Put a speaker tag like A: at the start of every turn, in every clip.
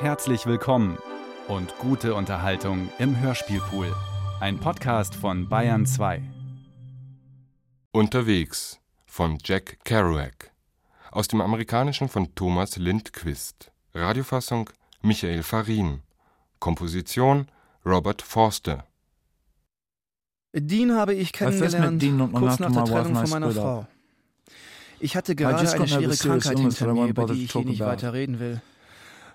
A: Herzlich willkommen und gute Unterhaltung im Hörspielpool. Ein Podcast von Bayern 2.
B: Unterwegs von Jack Kerouac. Aus dem Amerikanischen von Thomas Lindquist. Radiofassung Michael Farin. Komposition Robert Forster.
C: Dean habe ich kennengelernt kurz nach der Trennung von meiner Frau. Ich hatte gerade eine schwere Krankheit hinter mir, über die ich hier nicht weiter reden will.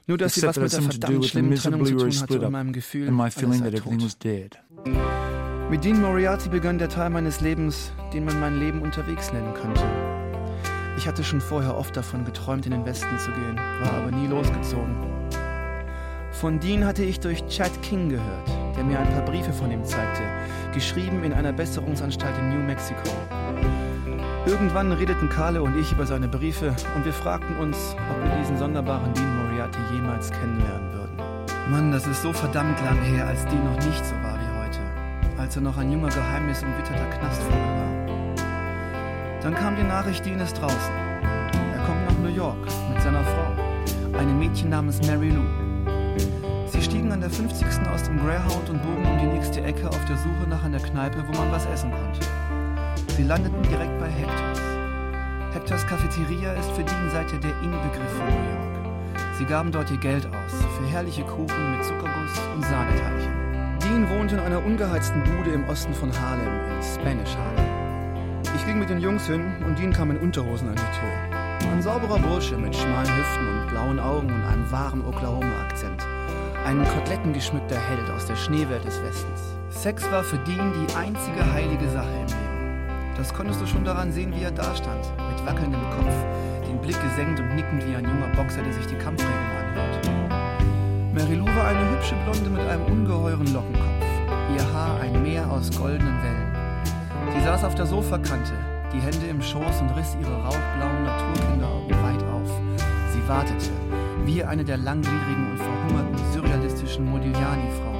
C: Nur, dass sie was mit der verdammt schlimmen Trennung zu tun hatte und meinem Gefühl, alles sei tot. Mit Dean Moriarty begann der Teil meines Lebens, den man mein Leben unterwegs nennen könnte. Ich hatte schon vorher oft davon geträumt, in den Westen zu gehen, war aber nie losgezogen. Von Dean hatte ich durch Chad King gehört, der mir ein paar Briefe von ihm zeigte, geschrieben in einer Besserungsanstalt in New Mexico. Irgendwann redeten Carle und ich über seine Briefe und wir fragten uns, ob wir diesen sonderbaren Dean Moriarty jemals kennenlernen würden. Mann, das ist so verdammt lang her, als Dean noch nicht so war wie heute. Als er noch ein junger, geheimnisumwitterter Knastvogel war. Dann kam die Nachricht, Dean ist draußen. Er kommt nach New York mit seiner Frau, einem Mädchen namens Mary Lou. Sie stiegen an der 50. aus dem Greyhound und bogen um die nächste Ecke auf der Suche nach einer Kneipe, wo man was essen konnte. Sie landeten direkt bei Hectors. Hectors Cafeteria ist für Dean seither der Inbegriff von New York. Sie gaben dort ihr Geld aus für herrliche Kuchen mit Zuckerguss und Sahneteilchen. Dean wohnte in einer ungeheizten Bude im Osten von Harlem, in Spanish Harlem. Ich ging mit den Jungs hin und Dean kam in Unterhosen an die Tür. Ein sauberer Bursche mit schmalen Hüften und blauen Augen und einem wahren Oklahoma-Akzent. Ein kotlettengeschmückter Held aus der Schneewelt des Westens. Sex war für Dean die einzige heilige Sache im Leben. Das konntest du schon daran sehen, wie er dastand, mit wackelndem Kopf, den Blick gesenkt und nickend wie ein junger Boxer, der sich die Kampfregeln anhört. Marilou war eine hübsche Blonde mit einem ungeheuren Lockenkopf, ihr Haar ein Meer aus goldenen Wellen. Sie saß auf der Sofakante, die Hände im Schoß und riss ihre rauchblauen Naturkinderaugen weit auf. Sie wartete, wie eine der langgliedrigen und verhungerten surrealistischen Modigliani-Frauen.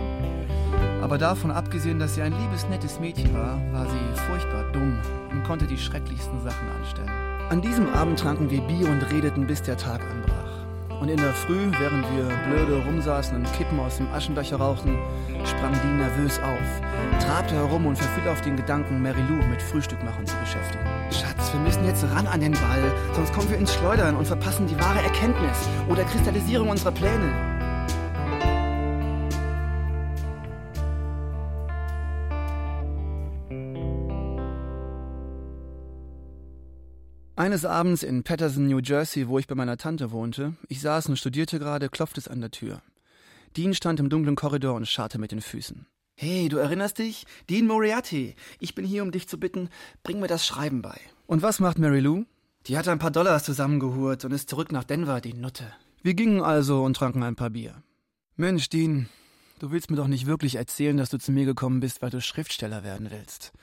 C: Aber davon abgesehen, dass sie ein liebes, nettes Mädchen war, war sie furchtbar dumm und konnte die schrecklichsten Sachen anstellen. An diesem Abend tranken wir Bier und redeten, bis der Tag anbrach. Und in der Früh, während wir blöde rumsaßen und Kippen aus dem Aschenbecher rauchten, sprang die nervös auf, trabte herum und verfiel auf den Gedanken, Mary Lou mit Frühstückmachen zu beschäftigen. Schatz, wir müssen jetzt ran an den Ball, sonst kommen wir ins Schleudern und verpassen die wahre Erkenntnis oder Kristallisierung unserer Pläne. Eines Abends in Patterson, New Jersey, wo ich bei meiner Tante wohnte, ich saß und studierte gerade, klopfte es an der Tür. Dean stand im dunklen Korridor und scharrte mit den Füßen. Hey, du erinnerst dich? Dean Moriarty. Ich bin hier, um dich zu bitten, bring mir das Schreiben bei. Und was macht Mary Lou? Die hat ein paar Dollars zusammengehurt und ist zurück nach Denver, die Nutte. Wir gingen also und tranken ein paar Bier. Mensch, Dean, du willst mir doch nicht wirklich erzählen, dass du zu mir gekommen bist, weil du Schriftsteller werden willst.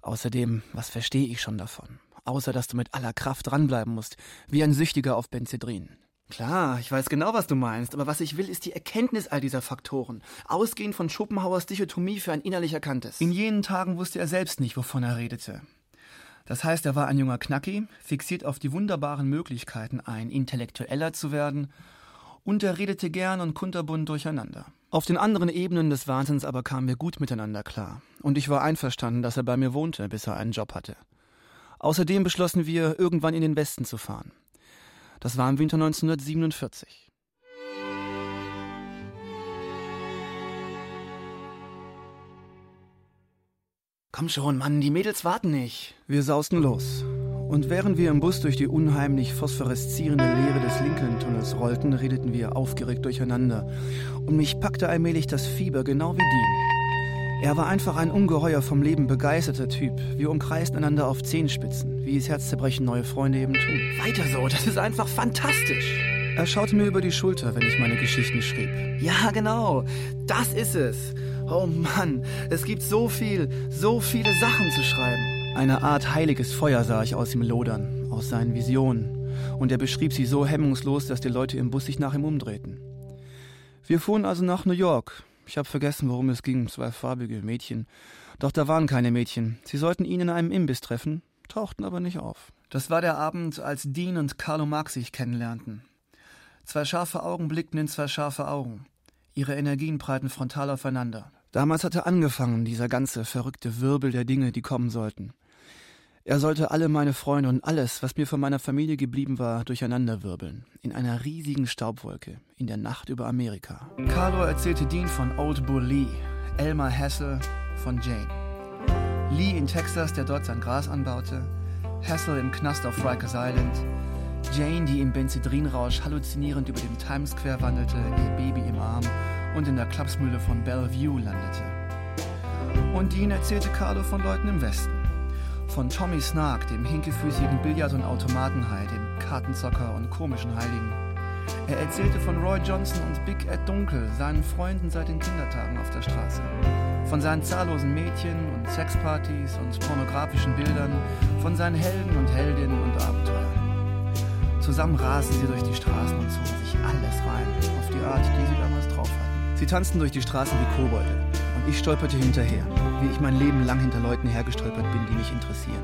C: Außerdem, was verstehe ich schon davon? Außer dass du mit aller Kraft dranbleiben musst, wie ein Süchtiger auf Benzedrin. Klar, ich weiß genau, was du meinst, aber was ich will, ist die Erkenntnis all dieser Faktoren, ausgehend von Schopenhauers Dichotomie für ein innerlich Erkanntes. In jenen Tagen wusste er selbst nicht, wovon er redete. Das heißt, er war ein junger Knacki, fixiert auf die wunderbaren Möglichkeiten, ein Intellektueller zu werden, und er redete gern und kunterbunt durcheinander. Auf den anderen Ebenen des Wahnsinns aber kamen wir gut miteinander klar, und ich war einverstanden, dass er bei mir wohnte, bis er einen Job hatte. Außerdem beschlossen wir, irgendwann in den Westen zu fahren. Das war im Winter 1947. Komm schon, Mann, die Mädels warten nicht. Wir sausten los. Und während wir im Bus durch die unheimlich phosphoreszierende Leere des Lincoln-Tunnels rollten, redeten wir aufgeregt durcheinander. Und mich packte allmählich das Fieber, genau wie Dean. Er war einfach ein ungeheuer vom Leben begeisterter Typ. Wir umkreisten einander auf Zehenspitzen, wie es Herzzerbrechen neue Freunde eben tun. Weiter so, das ist einfach fantastisch. Er schaute mir über die Schulter, wenn ich meine Geschichten schrieb. Ja, genau, das ist es. Oh Mann, es gibt so viel, so viele Sachen zu schreiben. Eine Art heiliges Feuer sah ich aus ihm lodern, aus seinen Visionen. Und er beschrieb sie so hemmungslos, dass die Leute im Bus sich nach ihm umdrehten. Wir fuhren also nach New York, ich habe vergessen, worum es ging. Zwei farbige Mädchen. Doch da waren keine Mädchen. Sie sollten ihn in einem Imbiss treffen, tauchten aber nicht auf. Das war der Abend, als Dean und Carlo Marx sich kennenlernten. Zwei scharfe Augen blickten in zwei scharfe Augen. Ihre Energien prallten frontal aufeinander. Damals hatte angefangen, dieser ganze verrückte Wirbel der Dinge, die kommen sollten. Er sollte alle meine Freunde und alles, was mir von meiner Familie geblieben war, durcheinanderwirbeln. In einer riesigen Staubwolke, in der Nacht über Amerika. Carlo erzählte Dean von Old Bull Lee, Elmer Hassel von Jane. Lee in Texas, der dort sein Gras anbaute, Hassel im Knast auf Rikers Island, Jane, die im Benzedrinrausch halluzinierend über dem Times Square wandelte, ihr Baby im Arm und in der Klapsmühle von Bellevue landete. Und Dean erzählte Carlo von Leuten im Westen. Von Tommy Snark, dem hinkefüßigen Billard- und Automatenhai, dem Kartenzocker und komischen Heiligen. Er erzählte von Roy Johnson und Big Ed Dunkel, seinen Freunden seit den Kindertagen auf der Straße. Von seinen zahllosen Mädchen und Sexpartys und pornografischen Bildern, von seinen Helden und Heldinnen und Abenteuern. Zusammen rasten sie durch die Straßen und zogen sich alles rein, auf die Art, die sie damals drauf hatten. Sie tanzten durch die Straßen wie Kobolde ich stolperte hinterher, wie ich mein Leben lang hinter Leuten hergestolpert bin, die mich interessieren.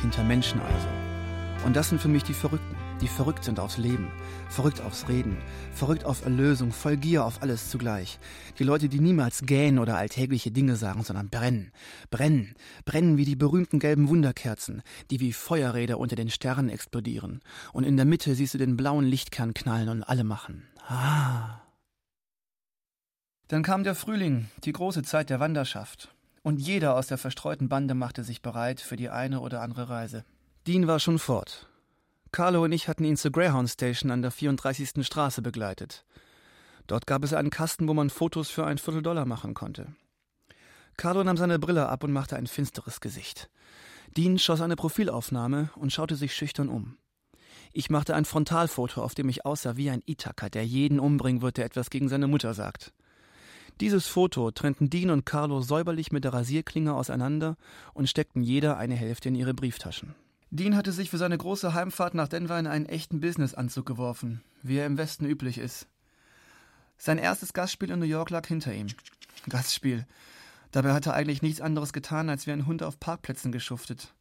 C: Hinter Menschen also. Und das sind für mich die Verrückten die verrückt sind aufs Leben, verrückt aufs Reden, verrückt auf Erlösung, voll Gier auf alles zugleich. Die Leute, die niemals gähnen oder alltägliche Dinge sagen, sondern brennen, brennen, brennen wie die berühmten gelben Wunderkerzen, die wie Feuerräder unter den Sternen explodieren. Und in der Mitte siehst du den blauen Lichtkern knallen und alle machen. Ah. Dann kam der Frühling, die große Zeit der Wanderschaft. Und jeder aus der verstreuten Bande machte sich bereit für die eine oder andere Reise. Dean war schon fort. Carlo und ich hatten ihn zur Greyhound Station an der 34. Straße begleitet. Dort gab es einen Kasten, wo man Fotos für ein Vierteldollar machen konnte. Carlo nahm seine Brille ab und machte ein finsteres Gesicht. Dean schoss eine Profilaufnahme und schaute sich schüchtern um. Ich machte ein Frontalfoto, auf dem ich aussah wie ein Ithaka, der jeden umbringen wird, der etwas gegen seine Mutter sagt. Dieses Foto trennten Dean und Carlo säuberlich mit der Rasierklinge auseinander und steckten jeder eine Hälfte in ihre Brieftaschen. Dean hatte sich für seine große Heimfahrt nach Denver in einen echten Businessanzug geworfen, wie er im Westen üblich ist. Sein erstes Gastspiel in New York lag hinter ihm. Gastspiel. Dabei hatte er eigentlich nichts anderes getan, als wie ein Hund auf Parkplätzen geschuftet.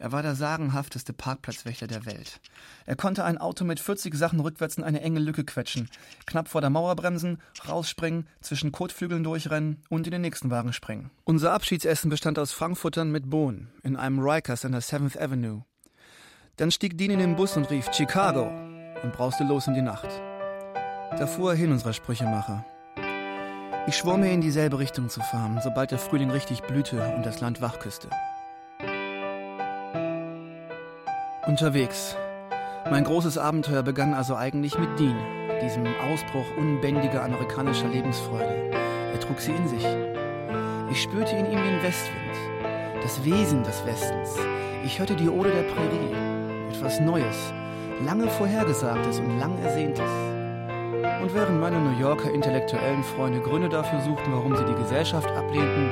C: Er war der sagenhafteste Parkplatzwächter der Welt. Er konnte ein Auto mit 40 Sachen rückwärts in eine enge Lücke quetschen, knapp vor der Mauer bremsen, rausspringen, zwischen Kotflügeln durchrennen und in den nächsten Wagen springen. Unser Abschiedsessen bestand aus Frankfurtern mit Bohnen in einem Rikers an der 7th Avenue. Dann stieg Dean in den Bus und rief Chicago und brauste los in die Nacht. Da fuhr er hin, unserer Sprüchemacher. Ich schwor mir in dieselbe Richtung zu fahren, sobald der Frühling richtig blühte und das Land wach küsste. Unterwegs. Mein großes Abenteuer begann also eigentlich mit Dean, diesem Ausbruch unbändiger amerikanischer Lebensfreude. Er trug sie in sich. Ich spürte in ihm den Westwind, das Wesen des Westens. Ich hörte die Ode der Prärie etwas Neues, lange Vorhergesagtes und lang Ersehntes. Und während meine New Yorker intellektuellen Freunde Gründe dafür suchten, warum sie die Gesellschaft ablehnten,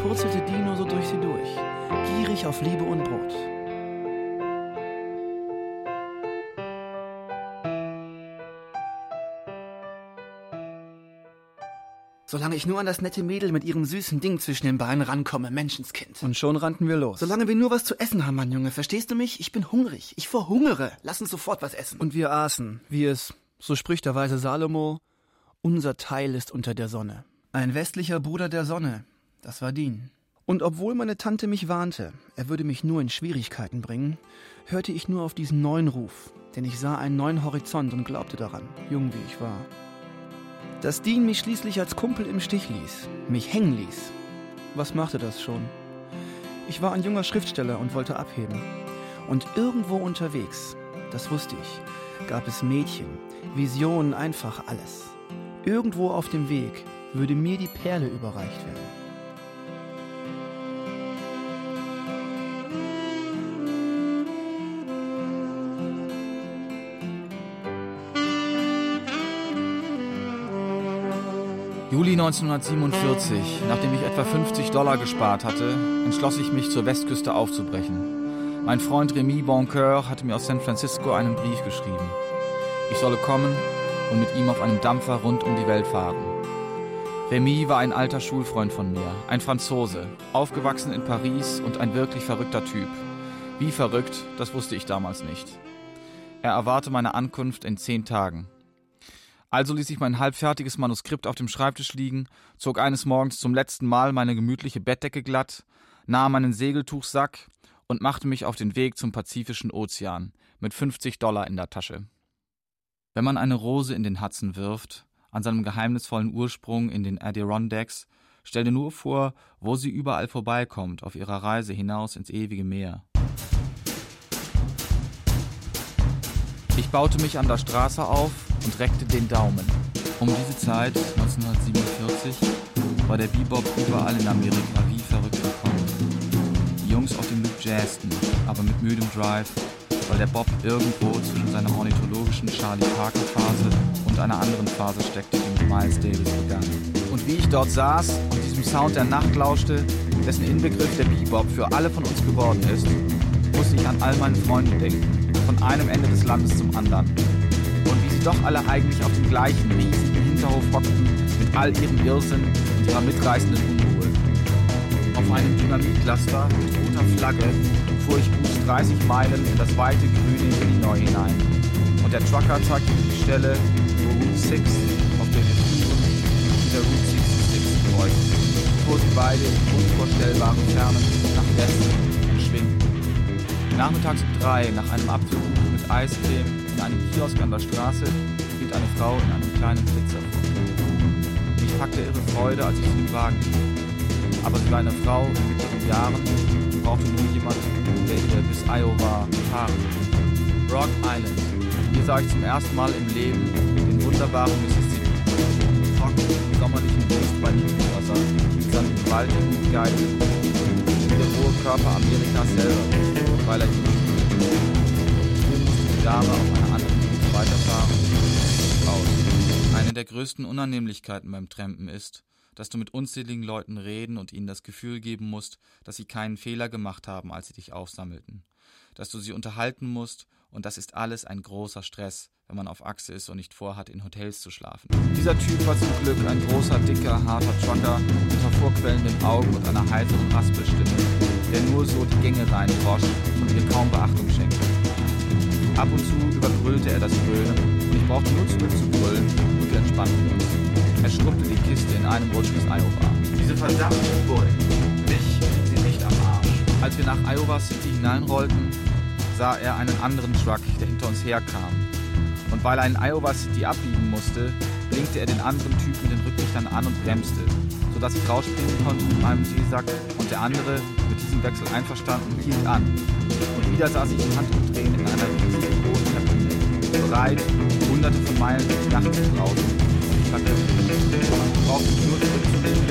C: purzelte Dino so durch sie durch, gierig auf Liebe und Brot. Solange ich nur an das nette Mädel mit ihrem süßen Ding zwischen den Beinen rankomme, Menschenskind. Und schon rannten wir los. Solange wir nur was zu essen haben, mein Junge, verstehst du mich? Ich bin hungrig. Ich verhungere. Lass uns sofort was essen. Und wir aßen, wie es, so spricht der weise Salomo, unser Teil ist unter der Sonne. Ein westlicher Bruder der Sonne. Das war Dean. Und obwohl meine Tante mich warnte, er würde mich nur in Schwierigkeiten bringen, hörte ich nur auf diesen neuen Ruf, denn ich sah einen neuen Horizont und glaubte daran, jung wie ich war. Dass Dean mich schließlich als Kumpel im Stich ließ, mich hängen ließ. Was machte das schon? Ich war ein junger Schriftsteller und wollte abheben. Und irgendwo unterwegs, das wusste ich, gab es Mädchen, Visionen, einfach alles. Irgendwo auf dem Weg würde mir die Perle überreicht werden.
A: Juli 1947, nachdem ich etwa 50 Dollar gespart hatte, entschloss ich mich zur Westküste aufzubrechen. Mein Freund Remy Boncoeur hatte mir aus San Francisco einen Brief geschrieben. Ich solle kommen und mit ihm auf einem Dampfer rund um die Welt fahren. Remy war ein alter Schulfreund von mir, ein Franzose, aufgewachsen in Paris und ein wirklich verrückter Typ. Wie verrückt, das wusste ich damals nicht. Er erwarte meine Ankunft in zehn Tagen. Also ließ ich mein halbfertiges Manuskript auf dem Schreibtisch liegen, zog eines Morgens zum letzten Mal meine gemütliche Bettdecke glatt, nahm meinen Segeltuchsack und machte mich auf den Weg zum Pazifischen Ozean mit 50 Dollar in der Tasche. Wenn man eine Rose in den Hudson wirft, an seinem geheimnisvollen Ursprung in den Adirondacks, stell dir nur vor, wo sie überall vorbeikommt auf ihrer Reise hinaus ins ewige Meer. Baute mich an der Straße auf und reckte den Daumen. Um diese Zeit, 1947, war der Bebop überall in Amerika wie verrückt gekommen. Die Jungs auf dem Loop jazzten, aber mit müdem Drive, weil der Bob irgendwo zwischen seiner ornithologischen Charlie Parker Phase und einer anderen Phase steckte, die mit Miles Davis begann. Und wie ich dort saß und diesem Sound der Nacht lauschte, dessen Inbegriff der Bebop für alle von uns geworden ist, musste ich an all meine Freunde denken von einem Ende des Landes zum anderen. Und wie sie doch alle eigentlich auf dem gleichen riesigen Hinterhof hockten, mit all ihrem Irrsinn und ihrer mitreißenden Unruhe. Auf einem Dynamitlaster mit roter Flagge fuhr ich gut 30 Meilen in das weite grüne Illinois hinein. Und der Trucker zeigte die Stelle, wo Route 6 auf der der Route 66 kreuzen, bevor sie beide in unvorstellbaren Fernen nach Westen Nachmittags um drei, nach einem Abzug mit Eiscreme in einem Kiosk an der Straße, hielt eine Frau in einem kleinen Flitzer vor Ich packte ihre Freude, als ich sie im Wagen hielt. Aber sie war eine Frau in mittleren Jahren, brauchte nur jemand, der ihr bis Iowa fahren Rock Island. Hier sah ich zum ersten Mal im Leben den wunderbaren Mississippi. Trocken, sommerlichen Brust bei Wasser, mit seinem gewaltigen Geist, der hohe Körper Amerikas selber er musste die Dame auf einer anderen Route weiterfahren. Aus. Eine der größten Unannehmlichkeiten beim Trampen ist, dass du mit unzähligen Leuten reden und ihnen das Gefühl geben musst, dass sie keinen Fehler gemacht haben, als sie dich aufsammelten. Dass du sie unterhalten musst und das ist alles ein großer Stress, wenn man auf Achse ist und nicht vorhat, in Hotels zu schlafen. Dieser Typ war zum Glück ein großer, dicker, harter Trucker mit hervorquellenden Augen und einer heiteren Raspelstimme, der nur so die Gänge reinfrosch und ihr kaum Beachtung schenkte. Ab und zu überbrüllte er das Grölen und ich brauchte nur zurückzubrüllen und wir entspannten uns. Er schrubbte die Kiste in einem Rutsch bis Iowa. Diese verdammten Bullen. Mich sind nicht am Arsch. Als wir nach Iowa City hineinrollten, sah er einen anderen Truck, der hinter uns herkam. Und weil er in Iowa City abbiegen musste, blinkte er den anderen Typ mit den Rücklichtern an und bremste, sodass ich rausspringen konnte mit meinem Seesack und der andere, mit diesem Wechsel einverstanden, hielt an. Und wieder saß ich im Handumdrehen in einer riesigen roten Kabine, bereit, hunderte von Meilen durch die Nacht zu brausen. Ich brauchte nur zurückzunehmen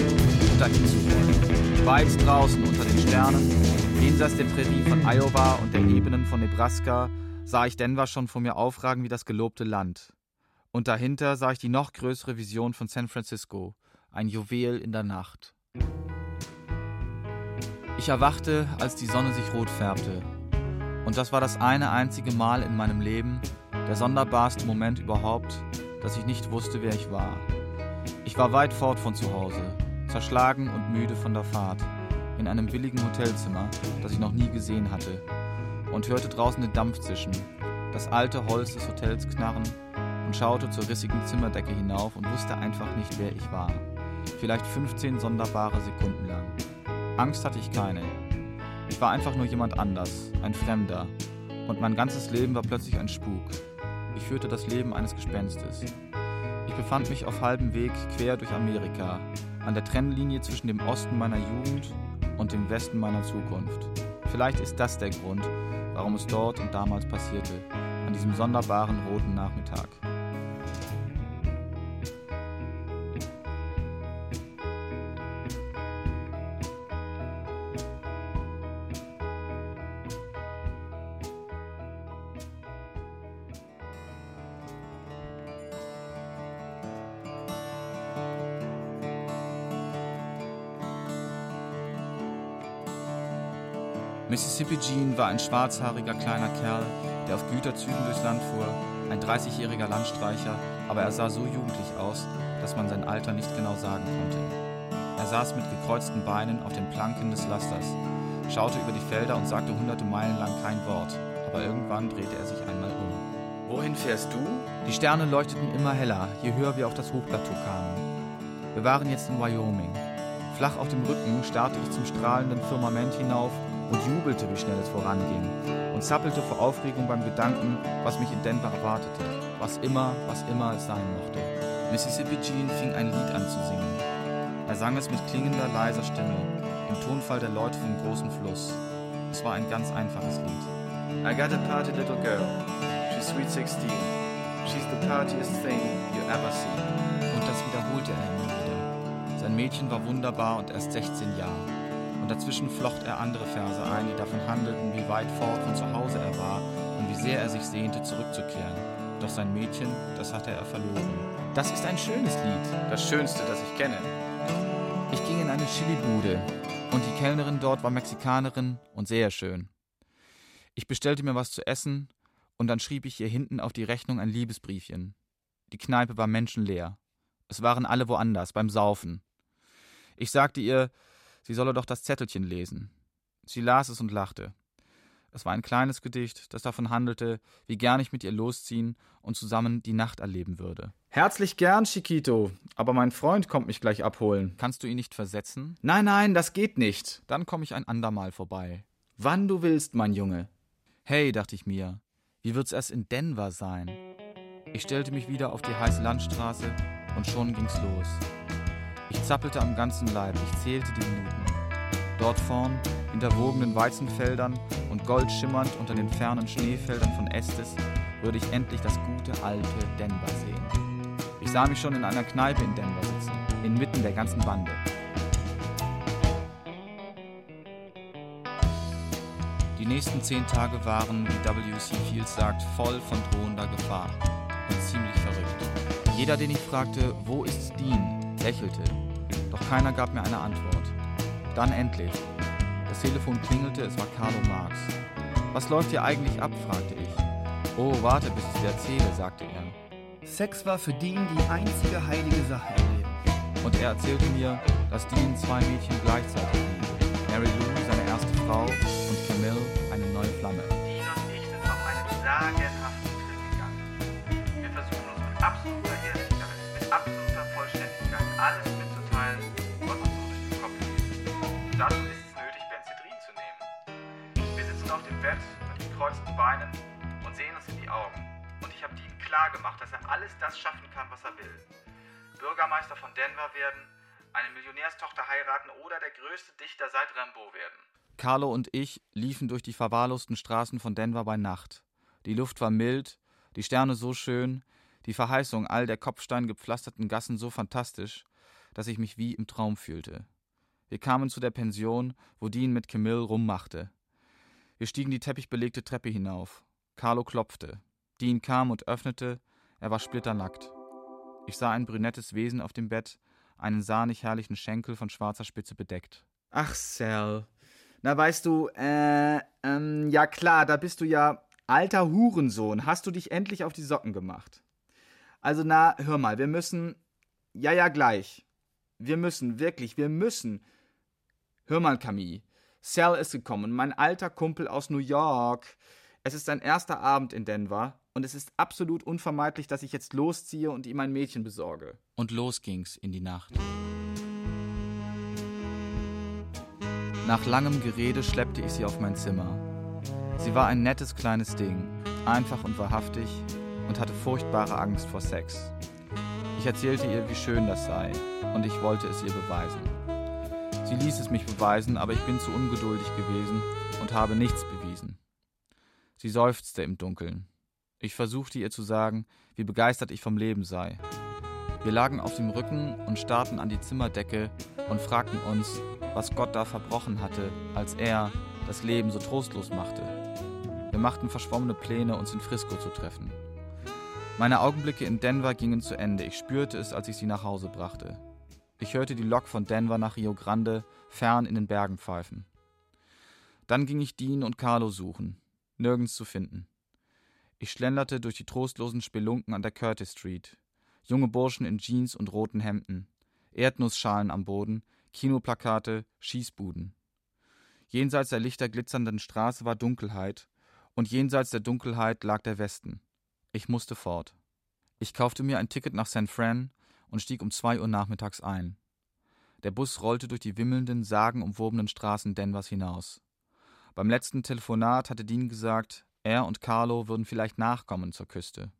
A: und dahin zu wollen. Weit draußen unter den Sternen Jenseits der Prärie von Iowa und der Ebenen von Nebraska sah ich Denver schon vor mir aufragen wie das gelobte Land. Und dahinter sah ich die noch größere Vision von San Francisco, ein Juwel in der Nacht. Ich erwachte, als die Sonne sich rot färbte. Und das war das eine einzige Mal in meinem Leben, der sonderbarste Moment überhaupt, dass ich nicht wusste, wer ich war. Ich war weit fort von zu Hause, zerschlagen und müde von der Fahrt in einem billigen Hotelzimmer, das ich noch nie gesehen hatte, und hörte draußen den Dampf zischen, das alte Holz des Hotels knarren und schaute zur rissigen Zimmerdecke hinauf und wusste einfach nicht, wer ich war. Vielleicht 15 sonderbare Sekunden lang. Angst hatte ich keine. Ich war einfach nur jemand anders, ein Fremder. Und mein ganzes Leben war plötzlich ein Spuk. Ich führte das Leben eines Gespenstes. Ich befand mich auf halbem Weg quer durch Amerika, an der Trennlinie zwischen dem Osten meiner Jugend und dem Westen meiner Zukunft. Vielleicht ist das der Grund, warum es dort und damals passierte, an diesem sonderbaren roten Nachmittag. Mississippi Gene war ein schwarzhaariger kleiner Kerl, der auf Güterzügen durchs Land fuhr, ein 30-jähriger Landstreicher, aber er sah so jugendlich aus, dass man sein Alter nicht genau sagen konnte. Er saß mit gekreuzten Beinen auf den Planken des Lasters, schaute über die Felder und sagte hunderte Meilen lang kein Wort, aber irgendwann drehte er sich einmal um. Wohin fährst du? Die Sterne leuchteten immer heller, je höher wir auf das Hochplateau kamen. Wir waren jetzt in Wyoming. Flach auf dem Rücken starrte ich zum strahlenden Firmament hinauf und jubelte, wie schnell es voranging, und zappelte vor Aufregung beim Gedanken, was mich in Denver erwartete, was immer, was immer es sein mochte. Mississippi Gene fing ein Lied an zu singen. Er sang es mit klingender, leiser Stimme, im Tonfall der Leute vom großen Fluss. Es war ein ganz einfaches Lied. I got a party little girl. She's sweet 16. She's the partiest thing you ever see. Und das wiederholte er immer wieder. Sein Mädchen war wunderbar und erst 16 Jahre. Und dazwischen flocht er andere Verse ein, die davon handelten, wie weit fort von zu Hause er war und wie sehr er sich sehnte, zurückzukehren. Doch sein Mädchen, das hatte er verloren. Das ist ein schönes Lied, das schönste, das ich kenne. Ich ging in eine Chili-Bude und die Kellnerin dort war Mexikanerin und sehr schön. Ich bestellte mir was zu essen und dann schrieb ich ihr hinten auf die Rechnung ein Liebesbriefchen. Die Kneipe war menschenleer. Es waren alle woanders, beim Saufen. Ich sagte ihr, sie solle doch das Zettelchen lesen. Sie las es und lachte. Es war ein kleines Gedicht, das davon handelte, wie gern ich mit ihr losziehen und zusammen die Nacht erleben würde. Herzlich gern, Chiquito, aber mein Freund kommt mich gleich abholen. Kannst du ihn nicht versetzen? Nein, nein, das geht nicht. Dann komme ich ein andermal vorbei. Wann du willst, mein Junge. Hey, dachte ich mir, wie wird's erst in Denver sein? Ich stellte mich wieder auf die heiße Landstraße und schon ging's los. Ich zappelte am ganzen Leib, ich zählte die Minuten. Dort vorn, hinter wogenden Weizenfeldern und goldschimmernd unter den fernen Schneefeldern von Estes, würde ich endlich das gute alte Denver sehen. Ich sah mich schon in einer Kneipe in Denver sitzen, inmitten der ganzen Bande. Die nächsten zehn Tage waren, wie W.C. Fields sagt, voll von drohender Gefahr und ziemlich verrückt. Jeder, den ich fragte, wo ist Dean, lächelte, doch keiner gab mir eine Antwort. Dann endlich. Das Telefon klingelte, es war Carlo Marx. Was läuft hier eigentlich ab? fragte ich. Oh, warte, bis ich dir erzähle, sagte er.
C: Sex war für Dean die einzige heilige Sache im Leben.
A: Und er erzählte mir, dass Dean zwei Mädchen gleichzeitig liebe. Mary Lou, seine erste Frau, und Camille, eine neue Flamme.
D: Dean und ich sind auf einen sagenhaften Trip gegangen. Wir versuchen uns mit absoluter gekreuzten Beinen und sehen uns in die Augen. Und ich habe Dean klar gemacht, dass er alles das schaffen kann, was er will. Bürgermeister von Denver werden, eine Millionärstochter heiraten oder der größte Dichter seit Rimbaud werden.
A: Carlo und ich liefen durch die verwahrlosten Straßen von Denver bei Nacht. Die Luft war mild, die Sterne so schön, die Verheißung all der kopfsteingepflasterten Gassen so fantastisch, dass ich mich wie im Traum fühlte. Wir kamen zu der Pension, wo Dean mit Camille rummachte. Wir stiegen die teppichbelegte Treppe hinauf. Carlo klopfte. Dean kam und öffnete. Er war splitternackt. Ich sah ein brünettes Wesen auf dem Bett, einen sahnig herrlichen Schenkel von schwarzer Spitze bedeckt. Ach, Sal. Na, weißt du, äh, ähm, ja klar, da bist du ja alter Hurensohn. Hast du dich endlich auf die Socken gemacht? Also, na, hör mal, wir müssen. Ja, ja, gleich. Wir müssen, wirklich, wir müssen. Hör mal, Camille. Sal ist gekommen, mein alter Kumpel aus New York. Es ist sein erster Abend in Denver und es ist absolut unvermeidlich, dass ich jetzt losziehe und ihm ein Mädchen besorge. Und los ging's in die Nacht. Nach langem Gerede schleppte ich sie auf mein Zimmer. Sie war ein nettes kleines Ding, einfach und wahrhaftig und hatte furchtbare Angst vor Sex. Ich erzählte ihr, wie schön das sei, und ich wollte es ihr beweisen. Sie ließ es mich beweisen, aber ich bin zu ungeduldig gewesen und habe nichts bewiesen. Sie seufzte im Dunkeln. Ich versuchte ihr zu sagen, wie begeistert ich vom Leben sei. Wir lagen auf dem Rücken und starrten an die Zimmerdecke und fragten uns, was Gott da verbrochen hatte, als er das Leben so trostlos machte. Wir machten verschwommene Pläne, uns in Frisco zu treffen. Meine Augenblicke in Denver gingen zu Ende. Ich spürte es, als ich sie nach Hause brachte. Ich hörte die Lok von Denver nach Rio Grande fern in den Bergen pfeifen. Dann ging ich Dean und Carlo suchen, nirgends zu finden. Ich schlenderte durch die trostlosen Spelunken an der Curtis Street. Junge Burschen in Jeans und roten Hemden, Erdnussschalen am Boden, Kinoplakate, Schießbuden. Jenseits der lichterglitzernden Straße war Dunkelheit, und jenseits der Dunkelheit lag der Westen. Ich musste fort. Ich kaufte mir ein Ticket nach San Fran und stieg um zwei Uhr nachmittags ein. Der Bus rollte durch die wimmelnden, sagenumwobenen Straßen Denvers hinaus. Beim letzten Telefonat hatte Dean gesagt, er und Carlo würden vielleicht nachkommen zur Küste.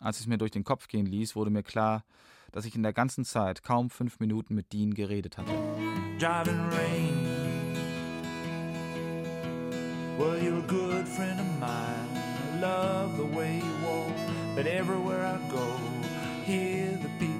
A: Als es mir durch den Kopf gehen ließ, wurde mir klar, dass ich in der ganzen Zeit kaum fünf Minuten mit Dean geredet hatte. Driving rain. Well, you're a good friend of mine. I love the way you walk. But everywhere I go, hear the people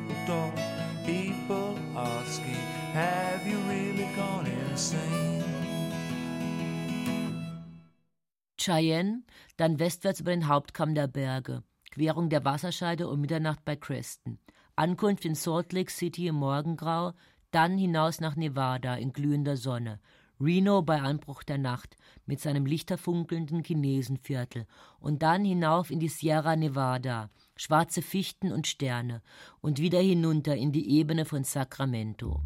E: Cheyenne, dann westwärts über den Hauptkamm der Berge. Querung der Wasserscheide um Mitternacht bei Creston. Ankunft in Salt Lake City im Morgengrau, dann hinaus nach Nevada in glühender Sonne. Reno bei Anbruch der Nacht mit seinem lichterfunkelnden Chinesenviertel und dann hinauf in die Sierra Nevada, schwarze Fichten und Sterne und wieder hinunter in die Ebene von Sacramento.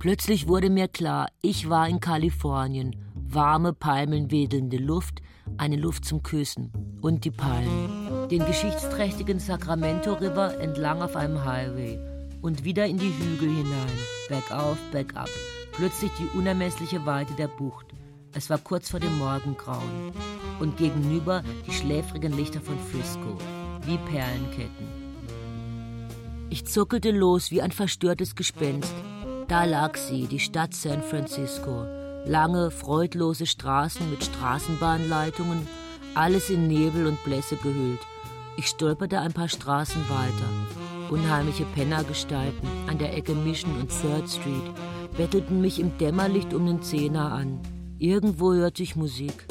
E: Plötzlich wurde mir klar, ich war in Kalifornien, warme, palmenwedelnde Luft, eine Luft zum Küssen und die Palmen. Den geschichtsträchtigen Sacramento River entlang auf einem Highway und wieder in die Hügel hinein, bergauf, bergab. Plötzlich die unermessliche Weite der Bucht. Es war kurz vor dem Morgengrauen. Und gegenüber die schläfrigen Lichter von Frisco, wie Perlenketten. Ich zuckelte los wie ein verstörtes Gespenst. Da lag sie, die Stadt San Francisco, Lange, freudlose Straßen mit Straßenbahnleitungen, alles in Nebel und Blässe gehüllt. Ich stolperte ein paar Straßen weiter. Unheimliche Pennergestalten an der Ecke Mission und Third Street bettelten mich im Dämmerlicht um den Zehner an. Irgendwo hörte ich Musik.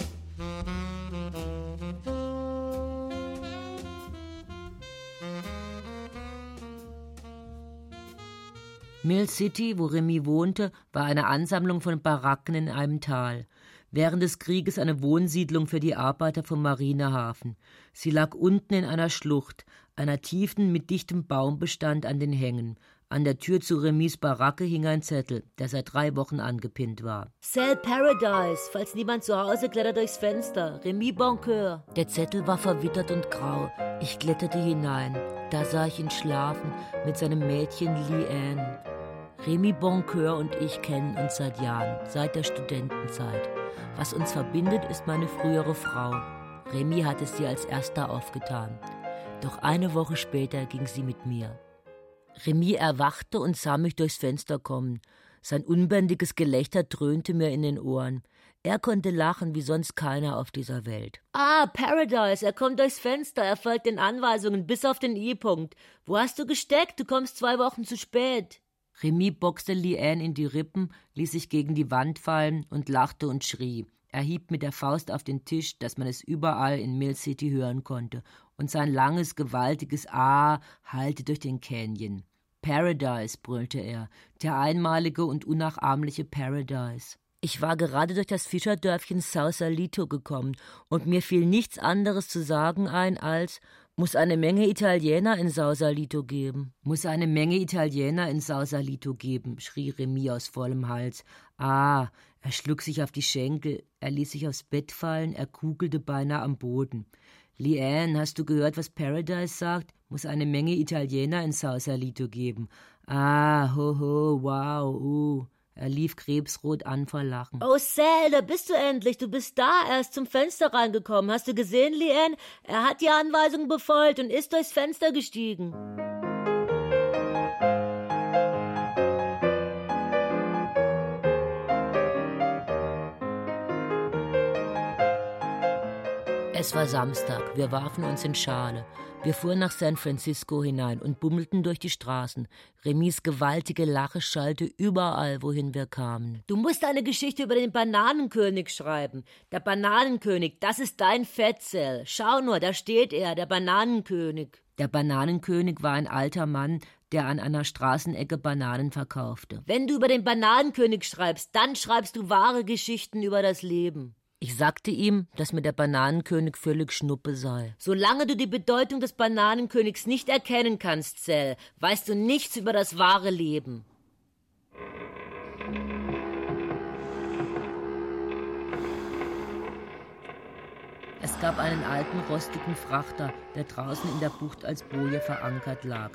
E: Mill City, wo Remy wohnte, war eine Ansammlung von Baracken in einem Tal. Während des Krieges eine Wohnsiedlung für die Arbeiter vom Marinehafen. Sie lag unten in einer Schlucht, einer tiefen mit dichtem Baumbestand an den Hängen. An der Tür zu Remis Baracke hing ein Zettel, der seit drei Wochen angepinnt war. Sell Paradise, falls niemand zu Hause klettert durchs Fenster. Remy Boncoeur. Der Zettel war verwittert und grau. Ich kletterte hinein. Da sah ich ihn schlafen mit seinem Mädchen Leanne. Remy Boncoeur und ich kennen uns seit Jahren, seit der Studentenzeit. Was uns verbindet, ist meine frühere Frau. Remy hat es sie als erster aufgetan. Doch eine Woche später ging sie mit mir. Remy erwachte und sah mich durchs Fenster kommen. Sein unbändiges Gelächter dröhnte mir in den Ohren. Er konnte lachen wie sonst keiner auf dieser Welt. Ah, Paradise, er kommt durchs Fenster, er folgt den Anweisungen bis auf den I-Punkt. Wo hast du gesteckt? Du kommst zwei Wochen zu spät. Remy boxte Liane in die Rippen, ließ sich gegen die Wand fallen und lachte und schrie. Er hieb mit der Faust auf den Tisch, dass man es überall in Mill City hören konnte, und sein langes, gewaltiges Ah hallte durch den Canyon. Paradise, brüllte er, der einmalige und unnachahmliche Paradise. Ich war gerade durch das Fischerdörfchen Sausalito gekommen, und mir fiel nichts anderes zu sagen ein als muss eine Menge Italiener in Sausalito geben. Muss eine Menge Italiener in Sausalito geben, schrie Remy aus vollem Hals. Ah, er schlug sich auf die Schenkel, er ließ sich aufs Bett fallen, er kugelte beinahe am Boden. Liane, hast du gehört, was Paradise sagt? Muss eine Menge Italiener in Sausalito geben. Ah, ho, ho, wow, uh. Er lief krebsrot an vor Lachen. Oh, Sal, da bist du endlich. Du bist da. Er ist zum Fenster reingekommen. Hast du gesehen, Liane? Er hat die Anweisung befolgt und ist durchs Fenster gestiegen. Es war Samstag. Wir warfen uns in Schale. Wir fuhren nach San Francisco hinein und bummelten durch die Straßen. Remis gewaltige Lache schallte überall, wohin wir kamen. Du musst eine Geschichte über den Bananenkönig schreiben. Der Bananenkönig, das ist dein Fetzel. Schau nur, da steht er, der Bananenkönig. Der Bananenkönig war ein alter Mann, der an einer Straßenecke Bananen verkaufte. Wenn du über den Bananenkönig schreibst, dann schreibst du wahre Geschichten über das Leben. Ich sagte ihm, dass mir der Bananenkönig völlig schnuppe sei. Solange du die Bedeutung des Bananenkönigs nicht erkennen kannst, Zell, weißt du nichts über das wahre Leben. Es gab einen alten, rostigen Frachter, der draußen in der Bucht als Boje verankert lag.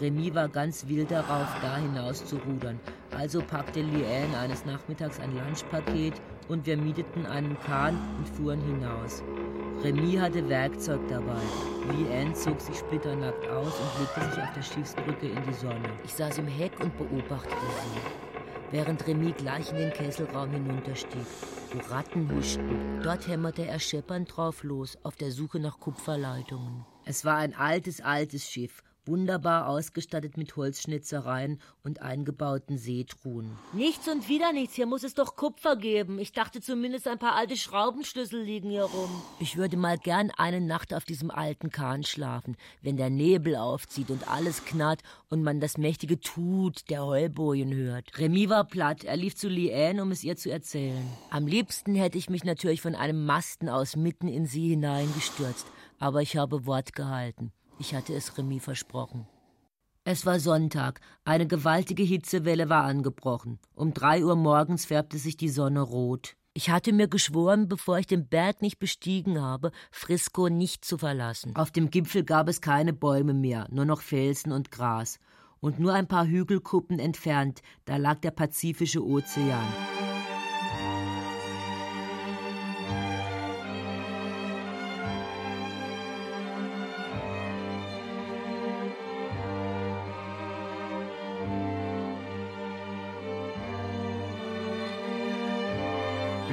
E: Remy war ganz wild darauf, da hinaus zu rudern. Also packte Liane eines Nachmittags ein Lunchpaket und wir mieteten einen Kahn und fuhren hinaus. Remy hatte Werkzeug dabei. Liane zog sich splitternackt aus und legte sich auf der Schiffsbrücke in die Sonne. Ich saß im Heck und beobachtete sie während Remy gleich in den Kesselraum hinunterstieg. Die Ratten huschten. Dort hämmerte er scheppernd drauf los, auf der Suche nach Kupferleitungen. Es war ein altes, altes Schiff wunderbar ausgestattet mit Holzschnitzereien und eingebauten Seetruhen. Nichts und wieder nichts, hier muss es doch Kupfer geben. Ich dachte zumindest ein paar alte Schraubenschlüssel liegen hier rum. Ich würde mal gern eine Nacht auf diesem alten Kahn schlafen, wenn der Nebel aufzieht und alles knarrt und man das mächtige Tut der Heulbojen hört. Remy war platt, er lief zu Liane, um es ihr zu erzählen. Am liebsten hätte ich mich natürlich von einem Masten aus mitten in sie hineingestürzt, aber ich habe Wort gehalten. Ich hatte es Remy versprochen. Es war Sonntag, eine gewaltige Hitzewelle war angebrochen. Um drei Uhr morgens färbte sich die Sonne rot. Ich hatte mir geschworen, bevor ich den Berg nicht bestiegen habe, Frisco nicht zu verlassen. Auf dem Gipfel gab es keine Bäume mehr, nur noch Felsen und Gras. Und nur ein paar Hügelkuppen entfernt, da lag der Pazifische Ozean.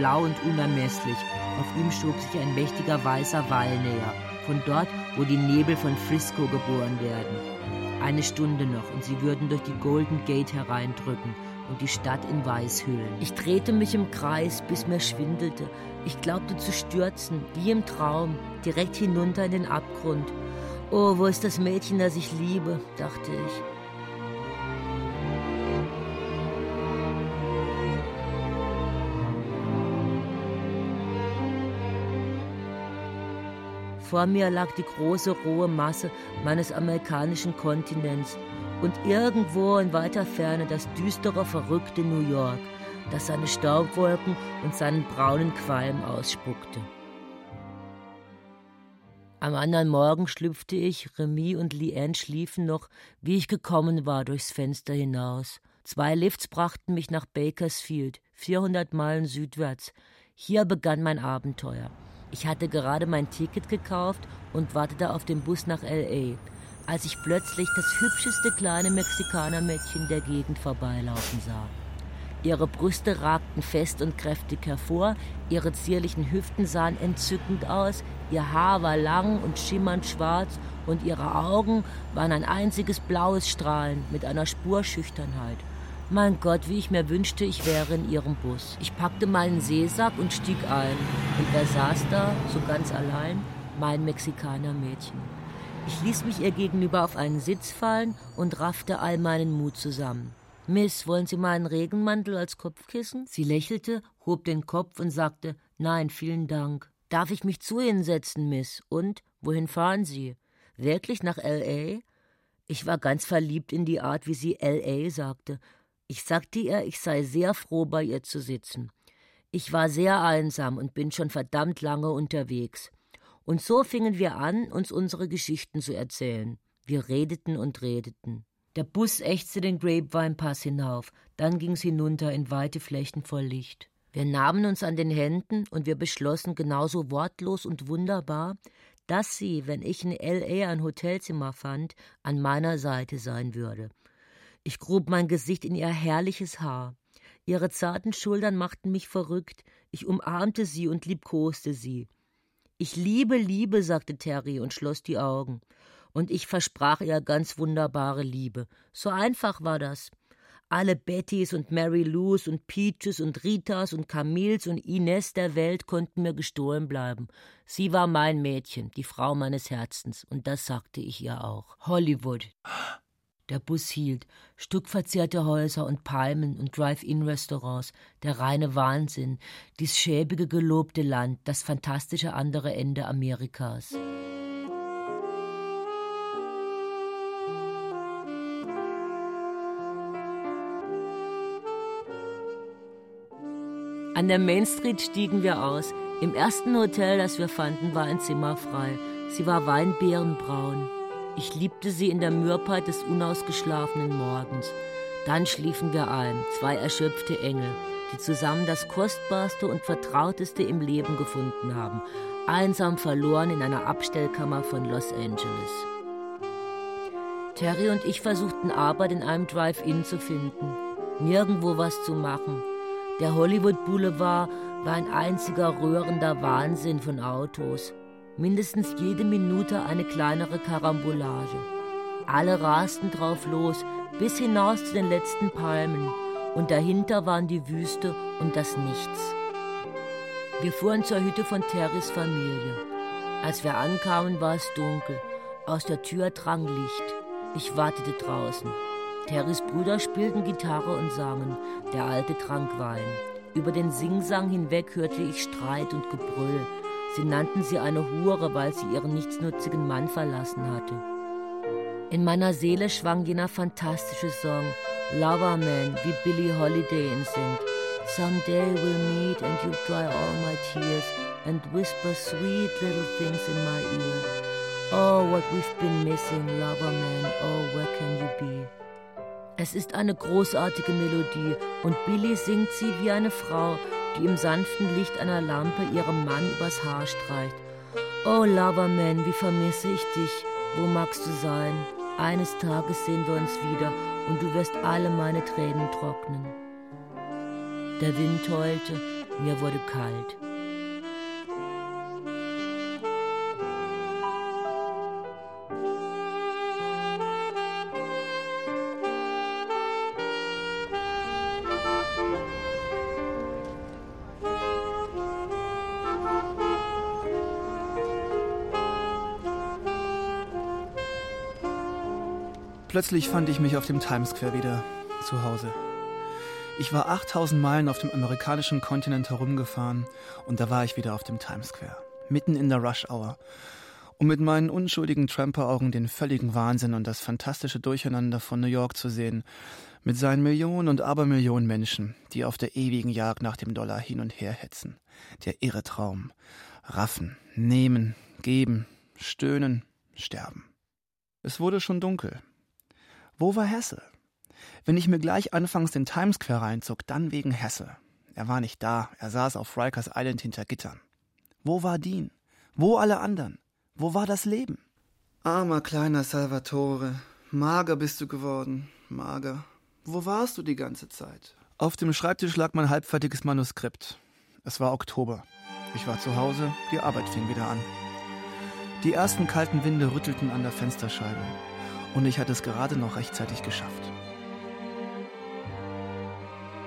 E: Blau und unermesslich. Auf ihm schob sich ein mächtiger weißer Wall näher, von dort, wo die Nebel von Frisco geboren werden. Eine Stunde noch und sie würden durch die Golden Gate hereindrücken und die Stadt in Weiß hüllen. Ich drehte mich im Kreis, bis mir schwindelte. Ich glaubte zu stürzen, wie im Traum, direkt hinunter in den Abgrund. Oh, wo ist das Mädchen, das ich liebe, dachte ich. Vor mir lag die große rohe Masse meines amerikanischen Kontinents und irgendwo in weiter Ferne das düstere, verrückte New York, das seine Staubwolken und seinen braunen Qualm ausspuckte. Am anderen Morgen schlüpfte ich, Remy und Liane schliefen noch, wie ich gekommen war, durchs Fenster hinaus. Zwei Lifts brachten mich nach Bakersfield, 400 Meilen südwärts. Hier begann mein Abenteuer. Ich hatte gerade mein Ticket gekauft und wartete auf den Bus nach LA, als ich plötzlich das hübscheste kleine Mexikanermädchen der Gegend vorbeilaufen sah. Ihre Brüste ragten fest und kräftig hervor, ihre zierlichen Hüften sahen entzückend aus, ihr Haar war lang und schimmernd schwarz und ihre Augen waren ein einziges blaues Strahlen mit einer Spur Schüchternheit. Mein Gott, wie ich mir wünschte, ich wäre in ihrem Bus. Ich packte meinen Seesack und stieg ein. Und wer saß da, so ganz allein? Mein Mexikaner-Mädchen. Ich ließ mich ihr gegenüber auf einen Sitz fallen und raffte all meinen Mut zusammen. Miss, wollen Sie meinen Regenmantel als Kopfkissen? Sie lächelte, hob den Kopf und sagte, nein, vielen Dank. Darf ich mich zu Ihnen setzen, Miss? Und, wohin fahren Sie? Wirklich nach L.A.? Ich war ganz verliebt in die Art, wie sie L.A. sagte, ich sagte ihr, ich sei sehr froh, bei ihr zu sitzen. Ich war sehr einsam und bin schon verdammt lange unterwegs. Und so fingen wir an, uns unsere Geschichten zu erzählen. Wir redeten und redeten. Der Bus ächzte den Grapevine Pass hinauf, dann ging's hinunter in weite Flächen voll Licht. Wir nahmen uns an den Händen und wir beschlossen genauso wortlos und wunderbar, dass sie, wenn ich in L.A. ein Hotelzimmer fand, an meiner Seite sein würde. Ich grub mein Gesicht in ihr herrliches Haar. Ihre zarten Schultern machten mich verrückt. Ich umarmte sie und liebkoste sie. Ich liebe Liebe, sagte Terry und schloss die Augen. Und ich versprach ihr ganz wunderbare Liebe. So einfach war das. Alle Bettys und Mary Lou's und Peaches und Ritas und Camils und Ines der Welt konnten mir gestohlen bleiben. Sie war mein Mädchen, die Frau meines Herzens, und das sagte ich ihr auch. Hollywood. Der Bus hielt. Stuckverzehrte Häuser und Palmen und Drive-In-Restaurants. Der reine Wahnsinn. Dies schäbige, gelobte Land. Das fantastische andere Ende Amerikas. An der Main Street stiegen wir aus. Im ersten Hotel, das wir fanden, war ein Zimmer frei. Sie war weinbeerenbraun. Ich liebte sie in der Mürbeheit des unausgeschlafenen Morgens. Dann schliefen wir ein, zwei erschöpfte Engel, die zusammen das Kostbarste und Vertrauteste im Leben gefunden haben, einsam verloren in einer Abstellkammer von Los Angeles. Terry und ich versuchten Arbeit in einem Drive-In zu finden. Nirgendwo was zu machen. Der Hollywood Boulevard war ein einziger rührender Wahnsinn von Autos. Mindestens jede Minute eine kleinere Karambolage. Alle rasten drauf los, bis hinaus zu den letzten Palmen, und dahinter waren die Wüste und das Nichts. Wir fuhren zur Hütte von Terrys Familie. Als wir ankamen, war es dunkel. Aus der Tür drang Licht. Ich wartete draußen. Terrys Brüder spielten Gitarre und sangen. Der Alte trank Wein. Über den Singsang hinweg hörte ich Streit und Gebrüll. Sie nannten sie eine Hure, weil sie ihren nichtsnutzigen Mann verlassen hatte. In meiner Seele schwang jener fantastische Song Loverman, wie Billie Holiday ihn singt. Someday we'll meet and you'll dry all my tears and whisper sweet little things in my ear. Oh, what we've been missing, Loverman, oh, where can you be? Es ist eine großartige Melodie und Billy singt sie wie eine Frau, die im sanften Licht einer Lampe ihrem Mann übers Haar streicht. Oh Loverman, wie vermisse ich dich, wo magst du sein? Eines Tages sehen wir uns wieder und du wirst alle meine Tränen trocknen. Der Wind heulte, mir wurde kalt.
C: Plötzlich fand ich mich auf dem Times Square wieder zu Hause. Ich war 8000 Meilen auf dem amerikanischen Kontinent herumgefahren und da war ich wieder auf dem Times Square, mitten in der Rush Hour, um mit meinen unschuldigen Tramperaugen den völligen Wahnsinn und das fantastische Durcheinander von New York zu sehen, mit seinen Millionen und Abermillionen Menschen, die auf der ewigen Jagd nach dem Dollar hin und her hetzen. Der irre Traum. Raffen, nehmen, geben, stöhnen, sterben. Es wurde schon dunkel. Wo war Hesse? Wenn ich mir gleich anfangs den Times Square reinzog, dann wegen Hesse. Er war nicht da, er saß auf Rikers Island hinter Gittern. Wo war Dean? Wo alle anderen? Wo war das Leben? Armer kleiner Salvatore, mager bist du geworden, mager. Wo warst du die ganze Zeit? Auf dem Schreibtisch lag mein halbfertiges Manuskript. Es war Oktober. Ich war zu Hause, die Arbeit fing wieder an. Die ersten kalten Winde rüttelten an der Fensterscheibe und ich hatte es gerade noch rechtzeitig geschafft.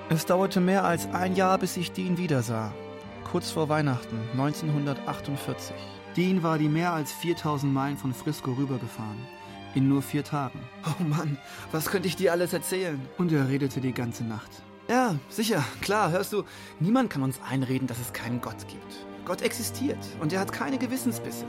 C: Es dauerte mehr als ein Jahr, bis ich Dean wiedersah. Kurz vor Weihnachten 1948. Dean war die mehr als 4000 Meilen von Frisco rübergefahren. In nur vier Tagen. Oh Mann, was könnte ich dir alles erzählen? Und er redete die ganze Nacht. Ja, sicher, klar, hörst du, niemand kann uns einreden, dass es keinen Gott gibt. Gott existiert und er hat keine Gewissensbisse.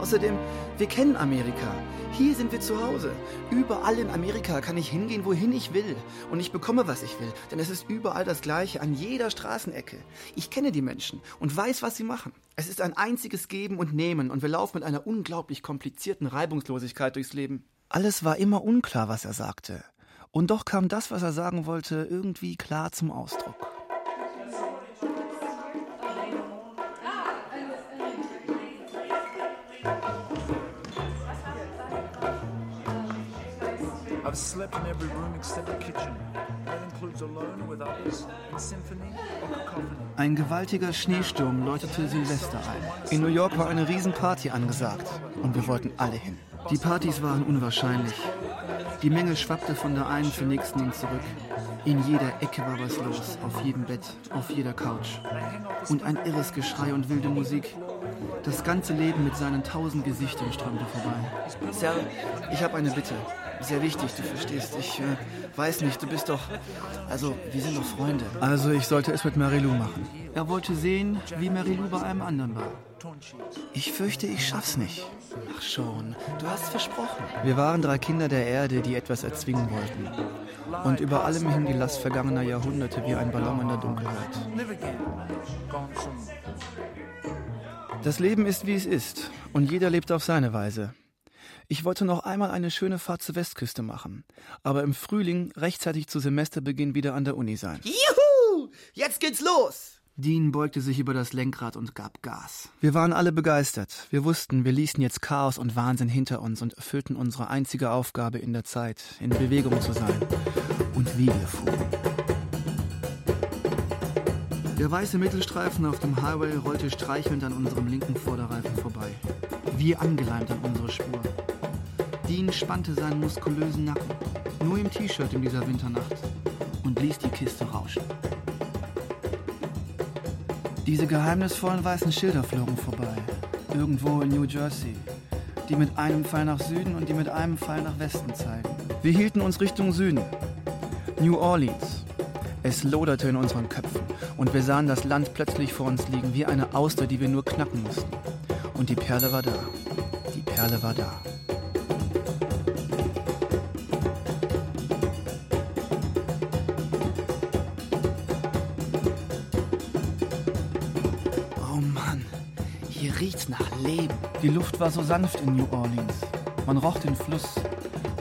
C: Außerdem, wir kennen Amerika. Hier sind wir zu Hause. Überall in Amerika kann ich hingehen, wohin ich will. Und ich bekomme, was ich will. Denn es ist überall das Gleiche, an jeder Straßenecke. Ich kenne die Menschen und weiß, was sie machen. Es ist ein einziges Geben und Nehmen und wir laufen mit einer unglaublich komplizierten Reibungslosigkeit durchs Leben. Alles war immer unklar, was er sagte. Und doch kam das, was er sagen wollte, irgendwie klar zum Ausdruck. I've slept in every room except the kitchen. That includes alone with others, in symphony or cacophony. Ein gewaltiger Schneesturm läutete Silvester ein. In New York war eine Riesenparty angesagt und wir wollten alle hin. Die Partys waren unwahrscheinlich. Die Menge schwappte von der einen zur nächsten und zurück. In jeder Ecke war was los, auf jedem Bett, auf jeder Couch. Und ein irres Geschrei und wilde Musik. Das ganze Leben mit seinen tausend Gesichtern strömte vorbei. Sir, ich habe eine Bitte sehr wichtig, du verstehst. Ich äh, weiß nicht, du bist doch. Also, wir sind doch Freunde. Also, ich sollte es mit Marilou machen. Er wollte sehen, wie Marilou bei einem anderen war. Ich fürchte, ich schaff's nicht. Ach schon, du hast versprochen. Wir waren drei Kinder der Erde, die etwas erzwingen wollten. Und über allem hing die Last vergangener Jahrhunderte wie ein Ballon in der Dunkelheit. Das Leben ist, wie es ist. Und jeder lebt auf seine Weise. Ich wollte noch einmal eine schöne Fahrt zur Westküste machen, aber im Frühling rechtzeitig zu Semesterbeginn wieder an der Uni sein.
F: Juhu! Jetzt geht's los!
C: Dean beugte sich über das Lenkrad und gab Gas. Wir waren alle begeistert. Wir wussten, wir ließen jetzt Chaos und Wahnsinn hinter uns und erfüllten unsere einzige Aufgabe in der Zeit, in Bewegung zu sein. Und wie wir fuhren. Der weiße Mittelstreifen auf dem Highway rollte streichelnd an unserem linken Vorderreifen vorbei. Wie angeleimt an unsere Spur. Dean spannte seinen muskulösen Nacken, nur im T-Shirt in dieser Winternacht, und ließ die Kiste rauschen. Diese geheimnisvollen weißen Schilder flogen vorbei, irgendwo in New Jersey, die mit einem Pfeil nach Süden und die mit einem Pfeil nach Westen zeigen. Wir hielten uns Richtung Süden. New Orleans. Es loderte in unseren Köpfen und wir sahen das Land plötzlich vor uns liegen wie eine Auster, die wir nur knacken mussten. Und die Perle war da. Die Perle war da. Die Luft war so sanft in New Orleans. Man roch den Fluss,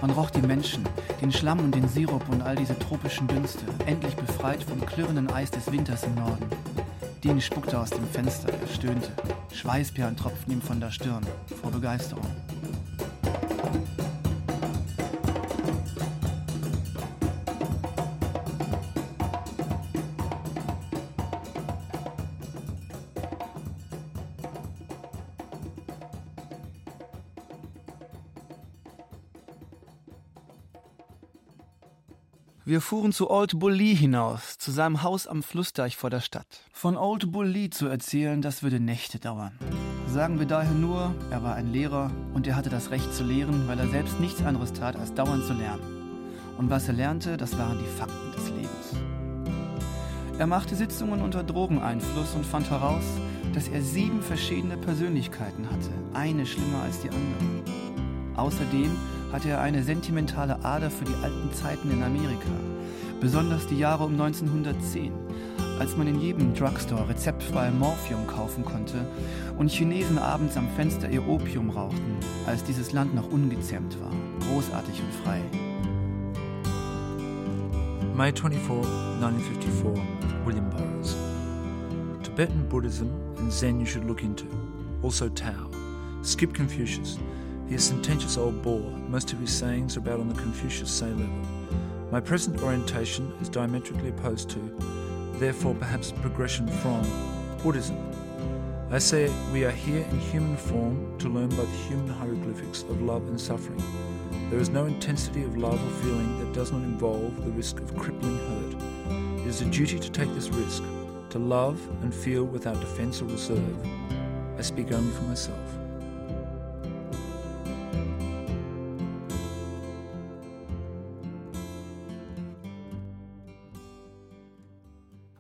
C: man roch die Menschen, den Schlamm und den Sirup und all diese tropischen Dünste, endlich befreit vom klirrenden Eis des Winters im Norden. Dean spuckte aus dem Fenster, er stöhnte. Schweißperlen tropften ihm von der Stirn, vor Begeisterung. Wir fuhren zu Old Bully hinaus, zu seinem Haus am Flussdeich vor der Stadt. Von Old Bully zu erzählen, das würde Nächte dauern. Sagen wir daher nur, er war ein Lehrer und er hatte das Recht zu lehren, weil er selbst nichts anderes tat, als dauernd zu lernen. Und was er lernte, das waren die Fakten des Lebens. Er machte Sitzungen unter Drogeneinfluss und fand heraus, dass er sieben verschiedene Persönlichkeiten hatte, eine schlimmer als die andere. Außerdem hatte er eine sentimentale Ader für die alten Zeiten in Amerika, besonders die Jahre um 1910, als man in jedem Drugstore rezeptfrei Morphium kaufen konnte und Chinesen abends am Fenster ihr Opium rauchten, als dieses Land noch ungezähmt war, großartig und frei.
G: May 24, 1954, William Burroughs. Tibetan Buddhism and Zen you should look into. Also Tao. Skip Confucius. He is sententious old bore. Most of his sayings are about on the Confucius say level. My present orientation is diametrically opposed to, therefore perhaps progression from, Buddhism. I say we are here in human form to learn by the human hieroglyphics of love and suffering. There is no intensity of love or feeling that does not involve the risk of crippling hurt. It is a duty to take this risk, to love and feel without defense or reserve. I speak only for myself.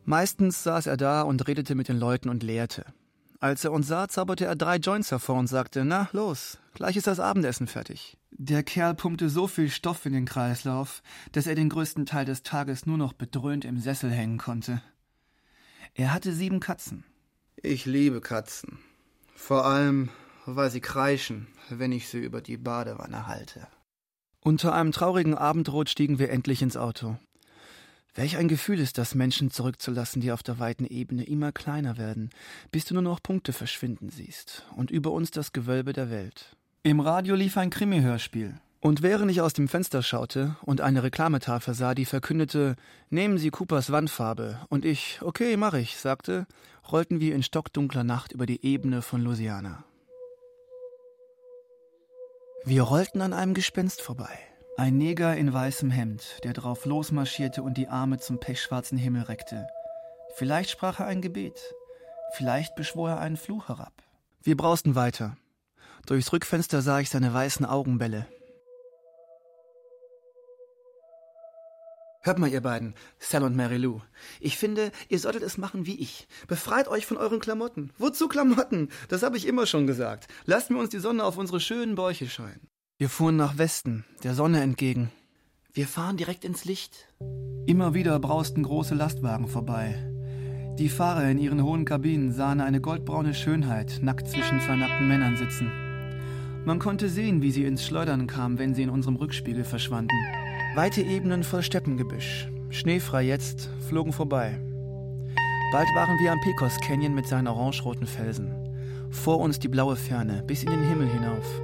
C: Meistens saß er da und redete mit den Leuten und lehrte. Als er uns sah, zauberte er drei Joints hervor und sagte, na, los, gleich ist das Abendessen fertig. Der Kerl pumpte so viel Stoff in den Kreislauf, dass er den größten Teil des Tages nur noch bedröhnt im Sessel hängen konnte. Er hatte sieben Katzen. Ich liebe Katzen. Vor allem, weil sie kreischen, wenn ich sie über die Badewanne halte. Unter einem traurigen Abendrot stiegen wir endlich ins Auto. Welch ein Gefühl ist das, Menschen zurückzulassen, die auf der weiten Ebene immer kleiner werden, bis du nur noch Punkte verschwinden siehst und über uns das Gewölbe der Welt. Im Radio lief ein Krimi-Hörspiel. Und während ich aus dem Fenster schaute und eine Reklametafel sah, die verkündete, nehmen Sie Coopers Wandfarbe, und ich, okay, mach ich, sagte, rollten wir in stockdunkler Nacht über die Ebene von Louisiana. Wir rollten an einem Gespenst vorbei. Ein Neger in weißem Hemd, der drauf losmarschierte und die Arme zum pechschwarzen Himmel reckte. Vielleicht sprach er ein Gebet, vielleicht beschwor er einen Fluch herab. Wir brausten weiter. Durchs Rückfenster sah ich seine weißen Augenbälle. Hört mal, ihr beiden, Sam und Mary Lou. Ich finde, ihr solltet es machen wie ich. Befreit euch von euren Klamotten. Wozu Klamotten? Das habe ich immer schon gesagt. Lasst mir uns die Sonne auf unsere schönen Bäuche scheinen. Wir fuhren nach Westen, der Sonne entgegen. Wir fahren direkt ins Licht. Immer wieder brausten große Lastwagen vorbei. Die Fahrer in ihren hohen Kabinen sahen eine goldbraune Schönheit nackt zwischen zwei nackten Männern sitzen. Man konnte sehen, wie sie ins Schleudern kamen, wenn sie in unserem Rückspiegel verschwanden. Weite Ebenen voll Steppengebüsch, schneefrei jetzt, flogen vorbei. Bald waren wir am Pecos Canyon mit seinen orangeroten Felsen. Vor uns die blaue Ferne, bis in den Himmel hinauf.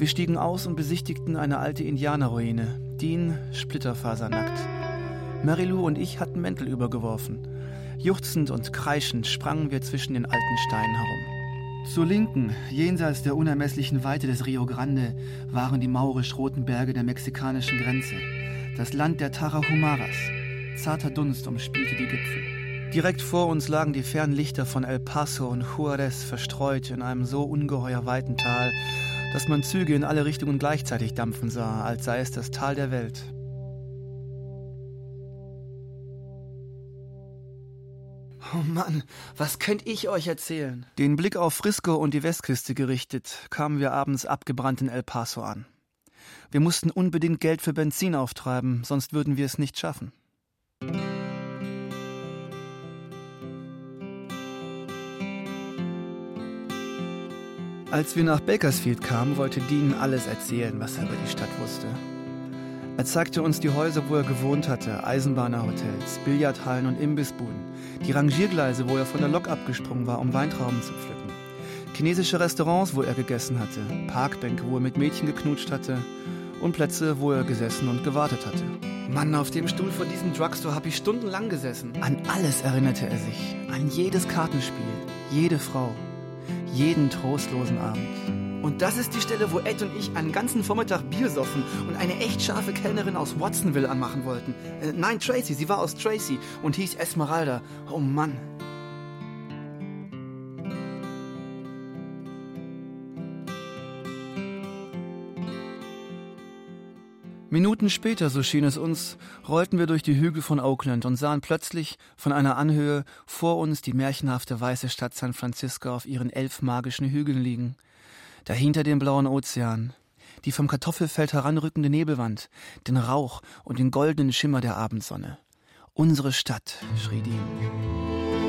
C: Wir stiegen aus und besichtigten eine alte Indianerruine, Dean splitterfasernackt. Marilou und ich hatten Mäntel übergeworfen. Juchzend und kreischend sprangen wir zwischen den alten Steinen herum. Zur Linken, jenseits der unermesslichen Weite des Rio Grande, waren die maurisch-roten Berge der mexikanischen Grenze. Das Land der Tarahumaras. Zarter Dunst umspielte die Gipfel. Direkt vor uns lagen die fernen Lichter von El Paso und Juarez verstreut in einem so ungeheuer weiten Tal, dass man Züge in alle Richtungen gleichzeitig dampfen sah, als sei es das Tal der Welt. Oh Mann, was könnt ich euch erzählen? Den Blick auf Frisco und die Westküste gerichtet, kamen wir abends abgebrannt in El Paso an. Wir mussten unbedingt Geld für Benzin auftreiben, sonst würden wir es nicht schaffen. Als wir nach Bakersfield kamen, wollte Dean alles erzählen, was er über die Stadt wusste. Er zeigte uns die Häuser, wo er gewohnt hatte, Eisenbahnerhotels, Billardhallen und Imbissbuden, die Rangiergleise, wo er von der Lok abgesprungen war, um Weintrauben zu pflücken, chinesische Restaurants, wo er gegessen hatte, Parkbänke, wo er mit Mädchen geknutscht hatte und Plätze, wo er gesessen und gewartet hatte. Mann, auf dem Stuhl vor diesem Drugstore habe ich stundenlang gesessen. An alles erinnerte er sich, an jedes Kartenspiel, jede Frau jeden trostlosen Abend. Und das ist die Stelle, wo Ed und ich einen ganzen Vormittag Bier soffen und eine echt scharfe Kellnerin aus Watsonville anmachen wollten. Äh, nein, Tracy, sie war aus Tracy und hieß Esmeralda. Oh Mann. Minuten später, so schien es uns, rollten wir durch die Hügel von Oakland und sahen plötzlich von einer Anhöhe vor uns die märchenhafte weiße Stadt San Francisco auf ihren elf magischen Hügeln liegen. Dahinter den blauen Ozean, die vom Kartoffelfeld heranrückende Nebelwand, den Rauch und den goldenen Schimmer der Abendsonne. Unsere Stadt, schrie Dean.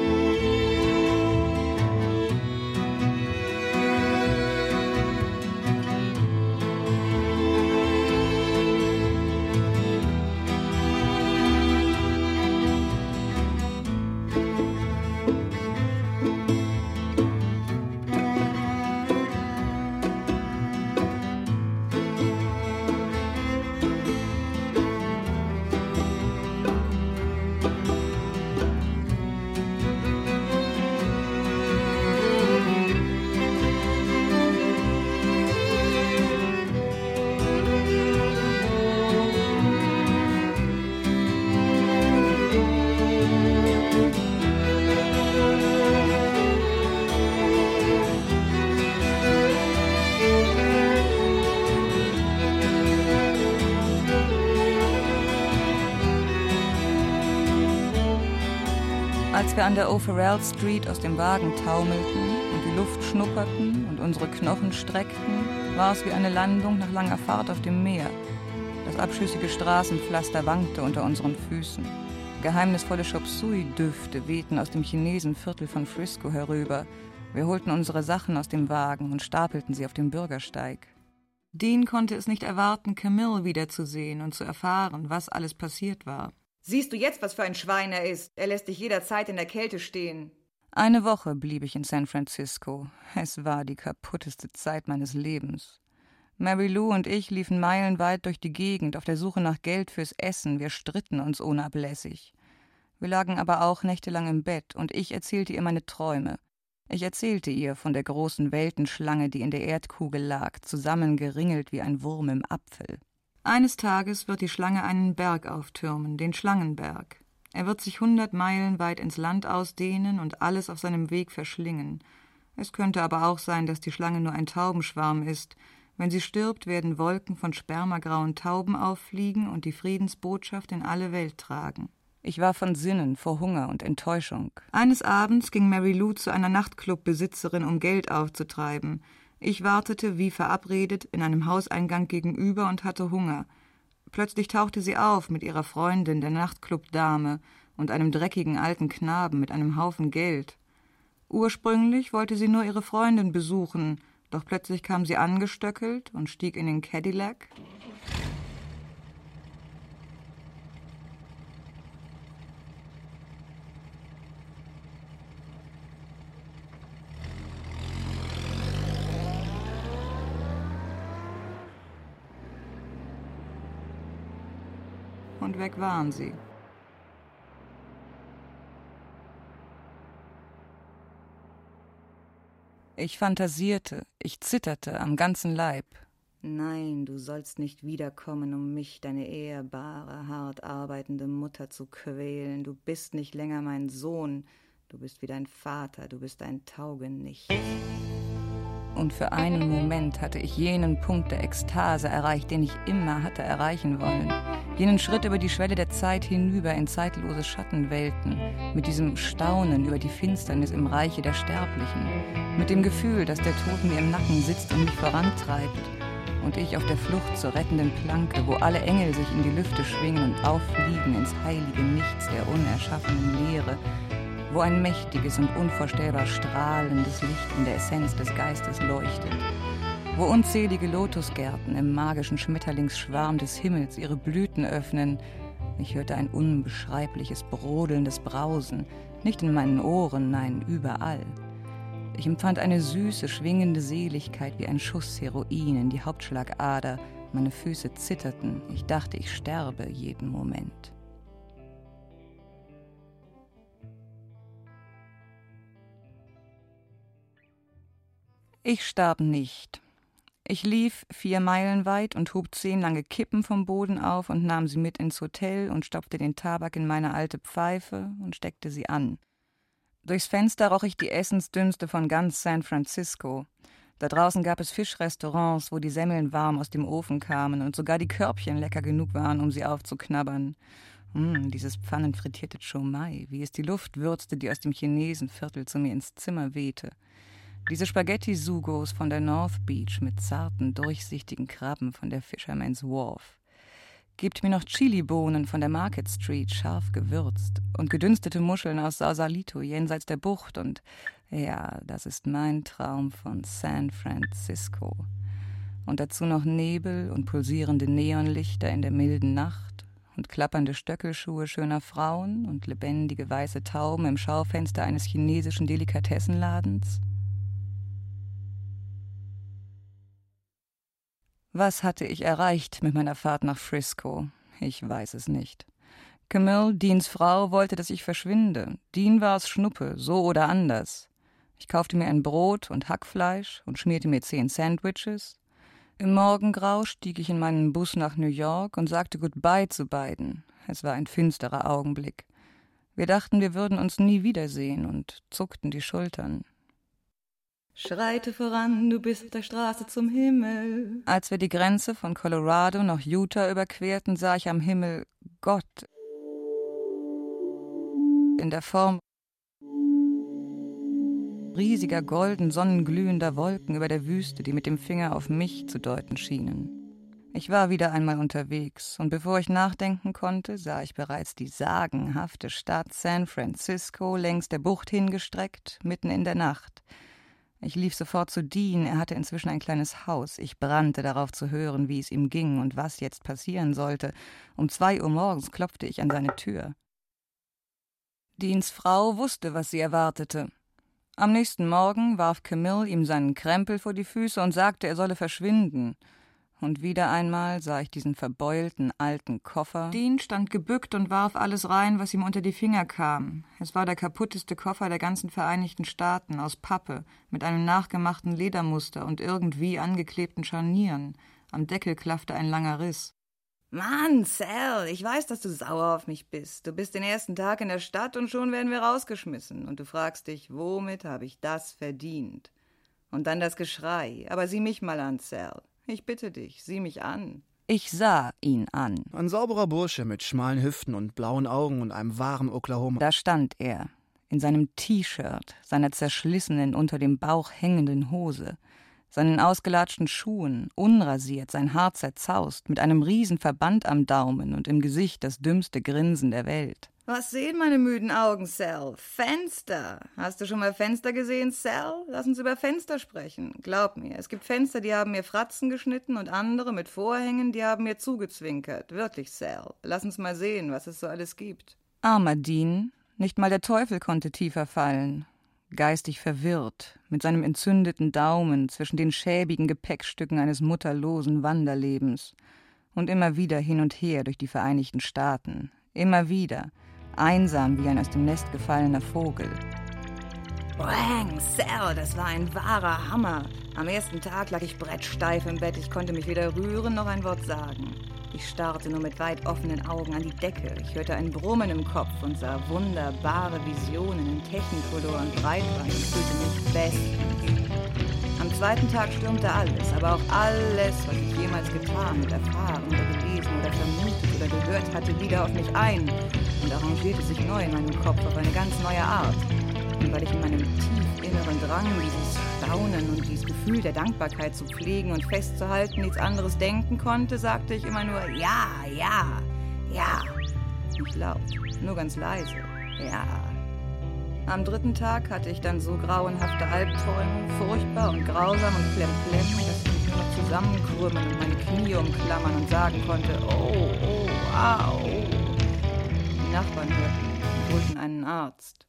H: Wir an der O'Farrell Street aus dem Wagen taumelten und die Luft schnupperten und unsere Knochen streckten, war es wie eine Landung nach langer Fahrt auf dem Meer. Das abschüssige Straßenpflaster wankte unter unseren Füßen. Geheimnisvolle Chop Suey-Düfte wehten aus dem Chinesenviertel von Frisco herüber. Wir holten unsere Sachen aus dem Wagen und stapelten sie auf dem Bürgersteig. Dean konnte es nicht erwarten, Camille wiederzusehen und zu erfahren, was alles passiert war.
I: Siehst du jetzt, was für ein Schwein er ist? Er lässt dich jederzeit in der Kälte stehen.
H: Eine Woche blieb ich in San Francisco. Es war die kaputteste Zeit meines Lebens. Mary Lou und ich liefen meilenweit durch die Gegend auf der Suche nach Geld fürs Essen. Wir stritten uns unablässig. Wir lagen aber auch nächtelang im Bett und ich erzählte ihr meine Träume. Ich erzählte ihr von der großen Weltenschlange, die in der Erdkugel lag, zusammengeringelt wie ein Wurm im Apfel. Eines Tages wird die Schlange einen Berg auftürmen, den Schlangenberg. Er wird sich hundert Meilen weit ins Land ausdehnen und alles auf seinem Weg verschlingen. Es könnte aber auch sein, dass die Schlange nur ein Taubenschwarm ist. Wenn sie stirbt, werden Wolken von spermagrauen Tauben auffliegen und die Friedensbotschaft in alle Welt tragen. Ich war von Sinnen vor Hunger und Enttäuschung. Eines Abends ging Mary Lou zu einer Nachtclubbesitzerin, um Geld aufzutreiben. Ich wartete, wie verabredet, in einem Hauseingang gegenüber und hatte Hunger. Plötzlich tauchte sie auf mit ihrer Freundin, der Nachtclubdame, und einem dreckigen alten Knaben mit einem Haufen Geld. Ursprünglich wollte sie nur ihre Freundin besuchen, doch plötzlich kam sie angestöckelt und stieg in den Cadillac. Weg waren sie. Ich fantasierte, ich zitterte am ganzen Leib. Nein, du sollst nicht wiederkommen, um mich, deine ehrbare, hart arbeitende Mutter zu quälen. Du bist nicht länger mein Sohn, du bist wie dein Vater, du bist ein Taugenicht. Und für einen Moment hatte ich jenen Punkt der Ekstase erreicht, den ich immer hatte erreichen wollen jenen Schritt über die Schwelle der Zeit hinüber in zeitlose Schattenwelten, mit diesem Staunen über die Finsternis im Reiche der Sterblichen, mit dem Gefühl, dass der Tod mir im Nacken sitzt und mich vorantreibt, und ich auf der Flucht zur rettenden Planke, wo alle Engel sich in die Lüfte schwingen und auffliegen ins heilige Nichts der unerschaffenen Leere, wo ein mächtiges und unvorstellbar strahlendes Licht in der Essenz des Geistes leuchtet wo unzählige Lotusgärten im magischen Schmetterlingsschwarm des Himmels ihre Blüten öffnen. Ich hörte ein unbeschreibliches, brodelndes Brausen, nicht in meinen Ohren, nein, überall. Ich empfand eine süße, schwingende Seligkeit wie ein Schuss Heroin in die Hauptschlagader. Meine Füße zitterten. Ich dachte, ich sterbe jeden Moment. Ich starb nicht. Ich lief vier Meilen weit und hob zehn lange Kippen vom Boden auf und nahm sie mit ins Hotel und stopfte den Tabak in meine alte Pfeife und steckte sie an. Durchs Fenster roch ich die Essensdünste von ganz San Francisco. Da draußen gab es Fischrestaurants, wo die Semmeln warm aus dem Ofen kamen und sogar die Körbchen lecker genug waren, um sie aufzuknabbern. Hm, dieses pfannenfrittierte Chomai, wie es die Luft würzte, die aus dem Chinesenviertel zu mir ins Zimmer wehte. Diese Spaghetti-Sugos von der North Beach mit zarten, durchsichtigen Krabben von der Fisherman's Wharf. Gebt mir noch Chilibohnen von der Market Street, scharf gewürzt, und gedünstete Muscheln aus Sausalito jenseits der Bucht, und ja, das ist mein Traum von San Francisco. Und dazu noch Nebel und pulsierende Neonlichter in der milden Nacht und klappernde Stöckelschuhe schöner Frauen und lebendige weiße Tauben im Schaufenster eines chinesischen Delikatessenladens. Was hatte ich erreicht mit meiner Fahrt nach Frisco? Ich weiß es nicht. Camille, Deans Frau, wollte, dass ich verschwinde. Dean war es Schnuppe, so oder anders. Ich kaufte mir ein Brot und Hackfleisch und schmierte mir zehn Sandwiches. Im Morgengrau stieg ich in meinen Bus nach New York und sagte Goodbye zu beiden. Es war ein finsterer Augenblick. Wir dachten, wir würden uns nie wiedersehen und zuckten die Schultern. Schreite voran, du bist auf der Straße zum Himmel. Als wir die Grenze von Colorado nach Utah überquerten, sah ich am Himmel Gott in der Form riesiger golden sonnenglühender Wolken über der Wüste, die mit dem Finger auf mich zu deuten schienen. Ich war wieder einmal unterwegs, und bevor ich nachdenken konnte, sah ich bereits die sagenhafte Stadt San Francisco längs der Bucht hingestreckt, mitten in der Nacht, ich lief sofort zu Dean, er hatte inzwischen ein kleines Haus. Ich brannte darauf zu hören, wie es ihm ging und was jetzt passieren sollte. Um zwei Uhr morgens klopfte ich an seine Tür. Deans Frau wusste, was sie erwartete. Am nächsten Morgen warf Camille ihm seinen Krempel vor die Füße und sagte, er solle verschwinden und wieder einmal sah ich diesen verbeulten alten Koffer. Dean stand gebückt und warf alles rein, was ihm unter die Finger kam. Es war der kaputteste Koffer der ganzen Vereinigten Staaten, aus Pappe, mit einem nachgemachten Ledermuster und irgendwie angeklebten Scharnieren. Am Deckel klaffte ein langer Riss.
I: Mann, Sal, ich weiß, dass du sauer auf mich bist. Du bist den ersten Tag in der Stadt und schon werden wir rausgeschmissen. Und du fragst dich, womit habe ich das verdient? Und dann das Geschrei. Aber sieh mich mal an, Sal. Ich bitte dich, sieh mich an.
H: Ich sah ihn an.
C: Ein sauberer Bursche mit schmalen Hüften und blauen Augen und einem wahren Oklahoma.
H: Da stand er, in seinem T-Shirt, seiner zerschlissenen, unter dem Bauch hängenden Hose, seinen ausgelatschten Schuhen, unrasiert, sein Haar zerzaust, mit einem Riesenverband am Daumen und im Gesicht das dümmste Grinsen der Welt.
I: Was sehen meine müden Augen, Sal? Fenster. Hast du schon mal Fenster gesehen, Sal? Lass uns über Fenster sprechen. Glaub mir, es gibt Fenster, die haben mir Fratzen geschnitten und andere mit Vorhängen, die haben mir zugezwinkert. Wirklich, Sal. Lass uns mal sehen, was es so alles gibt.
H: Armer Dean. Nicht mal der Teufel konnte tiefer fallen geistig verwirrt, mit seinem entzündeten Daumen zwischen den schäbigen Gepäckstücken eines mutterlosen Wanderlebens und immer wieder hin und her durch die Vereinigten Staaten, immer wieder, einsam wie ein aus dem Nest gefallener Vogel.
I: Bang, Sal, das war ein wahrer Hammer. Am ersten Tag lag ich brettsteif im Bett, ich konnte mich weder rühren noch ein Wort sagen. Ich starrte nur mit weit offenen Augen an die Decke. Ich hörte ein Brummen im Kopf und sah wunderbare Visionen in Technicolor und Breitband und fühlte mich bestens. Am zweiten Tag stürmte alles, aber auch alles, was ich jemals getan und erfahren oder gelesen oder vermutet oder gehört hatte, wieder auf mich ein und arrangierte sich neu in meinem Kopf auf eine ganz neue Art. Und weil ich in meinem tief inneren Drang dieses Staunen und dieses Gefühl der Dankbarkeit zu pflegen und festzuhalten nichts anderes denken konnte, sagte ich immer nur Ja, ja, ja. Nicht laut, nur ganz leise. Ja. Am dritten Tag hatte ich dann so grauenhafte Albträume, furchtbar und grausam und klemklemm, dass ich mich nur zusammenkrümmen und meine Knie umklammern und sagen konnte, oh, oh, au. Die Nachbarn hörten und holten einen Arzt.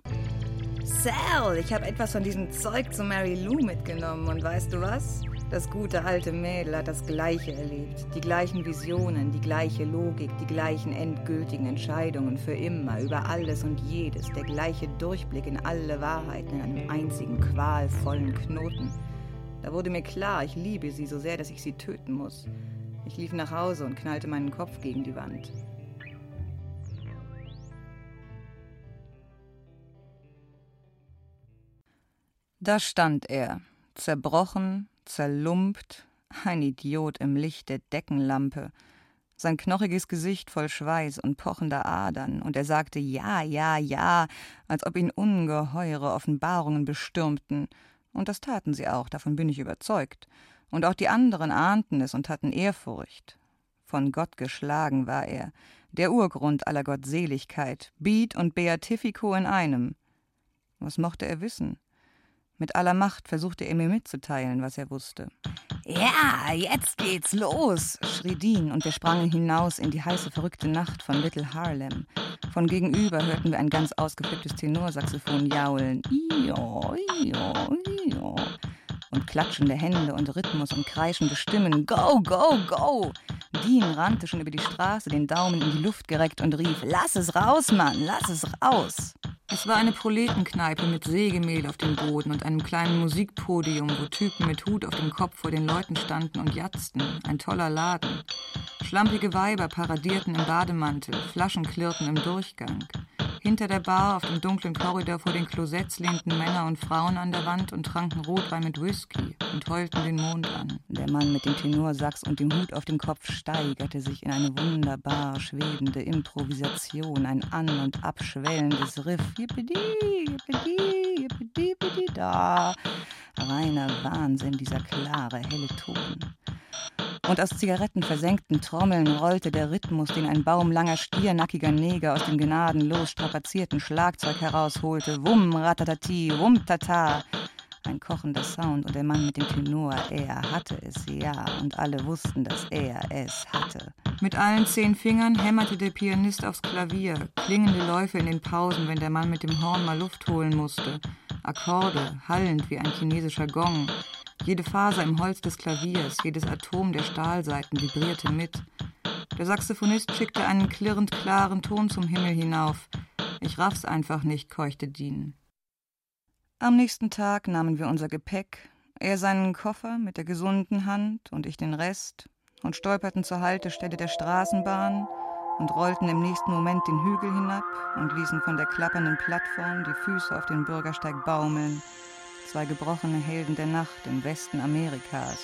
I: Sal, ich habe etwas von diesem Zeug zu Mary Lou mitgenommen und weißt du was? Das gute alte Mädel hat das Gleiche erlebt. Die gleichen Visionen, die gleiche Logik, die gleichen endgültigen Entscheidungen für immer, über alles und jedes, der gleiche Durchblick in alle Wahrheiten in einem einzigen qualvollen Knoten. Da wurde mir klar, ich liebe sie so sehr, dass ich sie töten muss. Ich lief nach Hause und knallte meinen Kopf gegen die Wand.
H: Da stand er, zerbrochen, zerlumpt, ein Idiot im Licht der Deckenlampe, sein knochiges Gesicht voll Schweiß und pochender Adern, und er sagte Ja, ja, ja, als ob ihn ungeheure Offenbarungen bestürmten, und das taten sie auch, davon bin ich überzeugt, und auch die anderen ahnten es und hatten Ehrfurcht. Von Gott geschlagen war er, der Urgrund aller Gottseligkeit, Beat und Beatifico in einem. Was mochte er wissen? Mit aller Macht versuchte er mir mitzuteilen, was er wusste.
I: Ja, jetzt geht's los,
H: schrie Dean, und wir sprangen hinaus in die heiße, verrückte Nacht von Little Harlem. Von gegenüber hörten wir ein ganz ausgeflipptes Tenorsaxophon jaulen. Io, io, io. Und klatschende Hände und Rhythmus und kreischende Stimmen. Go, go, go! Dean rannte schon über die Straße, den Daumen in die Luft gereckt und rief: Lass es raus, Mann, lass es raus! Es war eine Proletenkneipe mit Sägemehl auf dem Boden und einem kleinen Musikpodium, wo Typen mit Hut auf dem Kopf vor den Leuten standen und jatzten. Ein toller Laden. Schlampige Weiber paradierten im Bademantel, Flaschen klirrten im Durchgang. Hinter der Bar auf dem dunklen Korridor vor den Klosetts lehnten Männer und Frauen an der Wand und tranken Rotwein mit Whisky und heulten den Mond an. Der Mann mit dem Tenorsax und dem Hut auf dem Kopf steigerte sich in eine wunderbar schwebende Improvisation, ein an- und abschwellendes Riff. Yippidi, yippidi, yippidi, yippidi, da. Reiner Wahnsinn, dieser klare, helle Ton und aus zigarettenversenkten Trommeln rollte der Rhythmus, den ein baumlanger, stiernackiger Neger aus dem gnadenlos strapazierten Schlagzeug herausholte. Wum, ratatati, wum, tata. Ein kochender Sound und der Mann mit dem Tenor, er hatte es, ja, und alle wussten, dass er es hatte. Mit allen zehn Fingern hämmerte der Pianist aufs Klavier, klingende Läufe in den Pausen, wenn der Mann mit dem Horn mal Luft holen musste, Akkorde, hallend wie ein chinesischer Gong, jede Faser im Holz des Klaviers, jedes Atom der Stahlseiten vibrierte mit. Der Saxophonist schickte einen klirrend klaren Ton zum Himmel hinauf. Ich raff's einfach nicht, keuchte Dean. Am nächsten Tag nahmen wir unser Gepäck, er seinen Koffer mit der gesunden Hand und ich den Rest, und stolperten zur Haltestelle der Straßenbahn und rollten im nächsten Moment den Hügel hinab und ließen von der klappernden Plattform die Füße auf den Bürgersteig baumeln. Zwei gebrochene Helden der Nacht im Westen Amerikas.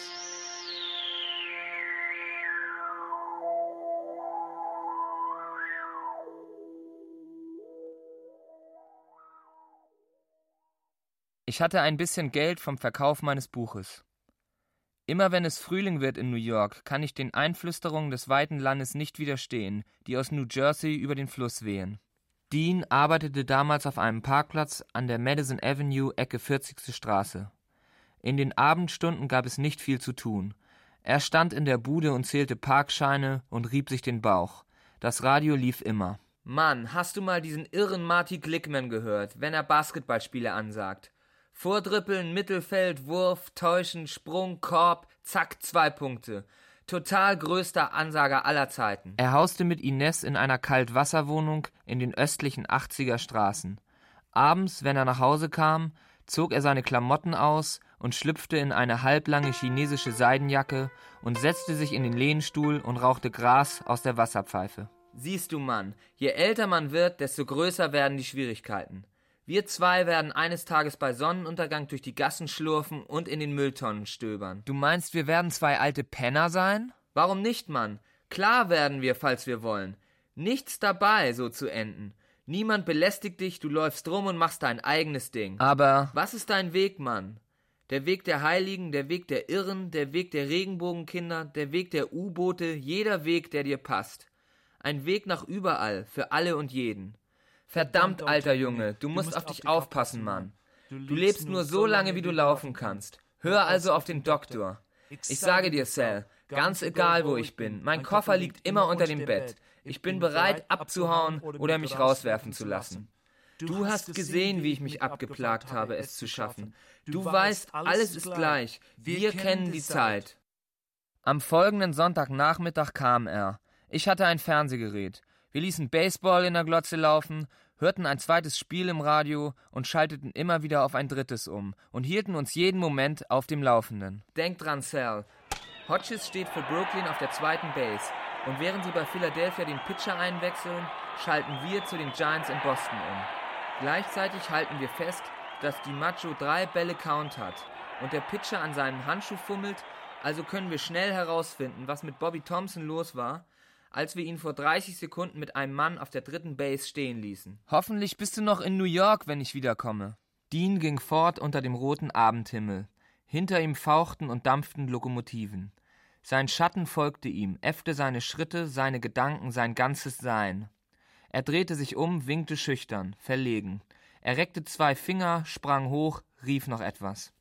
J: Ich hatte ein bisschen Geld vom Verkauf meines Buches. Immer wenn es Frühling wird in New York, kann ich den Einflüsterungen des weiten Landes nicht widerstehen, die aus New Jersey über den Fluss wehen. Dean arbeitete damals auf einem Parkplatz an der Madison Avenue, Ecke 40. Straße. In den Abendstunden gab es nicht viel zu tun. Er stand in der Bude und zählte Parkscheine und rieb sich den Bauch. Das Radio lief immer. Mann, hast du mal diesen irren Marty Glickman gehört, wenn er Basketballspiele ansagt? Vordrippeln, Mittelfeld, Wurf, Täuschen, Sprung, Korb, zack, zwei Punkte. Total größter Ansager aller Zeiten. Er hauste mit Ines in einer Kaltwasserwohnung in den östlichen 80er Straßen. Abends, wenn er nach Hause kam, zog er seine Klamotten aus und schlüpfte in eine halblange chinesische Seidenjacke und setzte sich in den Lehnstuhl und rauchte Gras aus der Wasserpfeife. Siehst du, Mann, je älter man wird, desto größer werden die Schwierigkeiten. Wir zwei werden eines Tages bei Sonnenuntergang durch die Gassen schlurfen und in den Mülltonnen stöbern. Du meinst, wir werden zwei alte Penner sein? Warum nicht, Mann? Klar werden wir, falls wir wollen. Nichts dabei, so zu enden. Niemand belästigt dich, du läufst rum und machst dein eigenes Ding. Aber. Was ist dein Weg, Mann? Der Weg der Heiligen, der Weg der Irren, der Weg der Regenbogenkinder, der Weg der U-Boote, jeder Weg, der dir passt. Ein Weg nach überall, für alle und jeden. Verdammt, alter Junge, du musst auf dich aufpassen, Mann. Du lebst nur so lange, wie du laufen kannst. Hör also auf den Doktor. Ich sage dir, Sal, ganz egal, wo ich bin, mein Koffer liegt immer unter dem Bett. Ich bin bereit, abzuhauen oder mich rauswerfen zu lassen. Du hast gesehen, wie ich mich abgeplagt habe, es zu schaffen. Du weißt, alles ist gleich. Wir kennen die Zeit. Am folgenden Sonntagnachmittag kam er. Ich hatte ein Fernsehgerät. Wir ließen Baseball in der Glotze laufen, hörten ein zweites Spiel im Radio und schalteten immer wieder auf ein drittes um und hielten uns jeden Moment auf dem Laufenden. Denk dran, Sal. Hodges steht für Brooklyn auf der zweiten Base und während sie bei Philadelphia den Pitcher einwechseln, schalten wir zu den Giants in Boston um. Gleichzeitig halten wir fest, dass die Macho drei Bälle Count hat und der Pitcher an seinem Handschuh fummelt, also können wir schnell herausfinden, was mit Bobby Thompson los war als wir ihn vor 30 Sekunden mit einem Mann auf der dritten Base stehen ließen. Hoffentlich bist du noch in New York, wenn ich wiederkomme. Dean ging fort unter dem roten Abendhimmel. Hinter ihm fauchten und dampften Lokomotiven. Sein Schatten folgte ihm, äffte seine Schritte, seine Gedanken, sein ganzes Sein. Er drehte sich um, winkte schüchtern, verlegen. Er reckte zwei Finger, sprang hoch, rief noch etwas.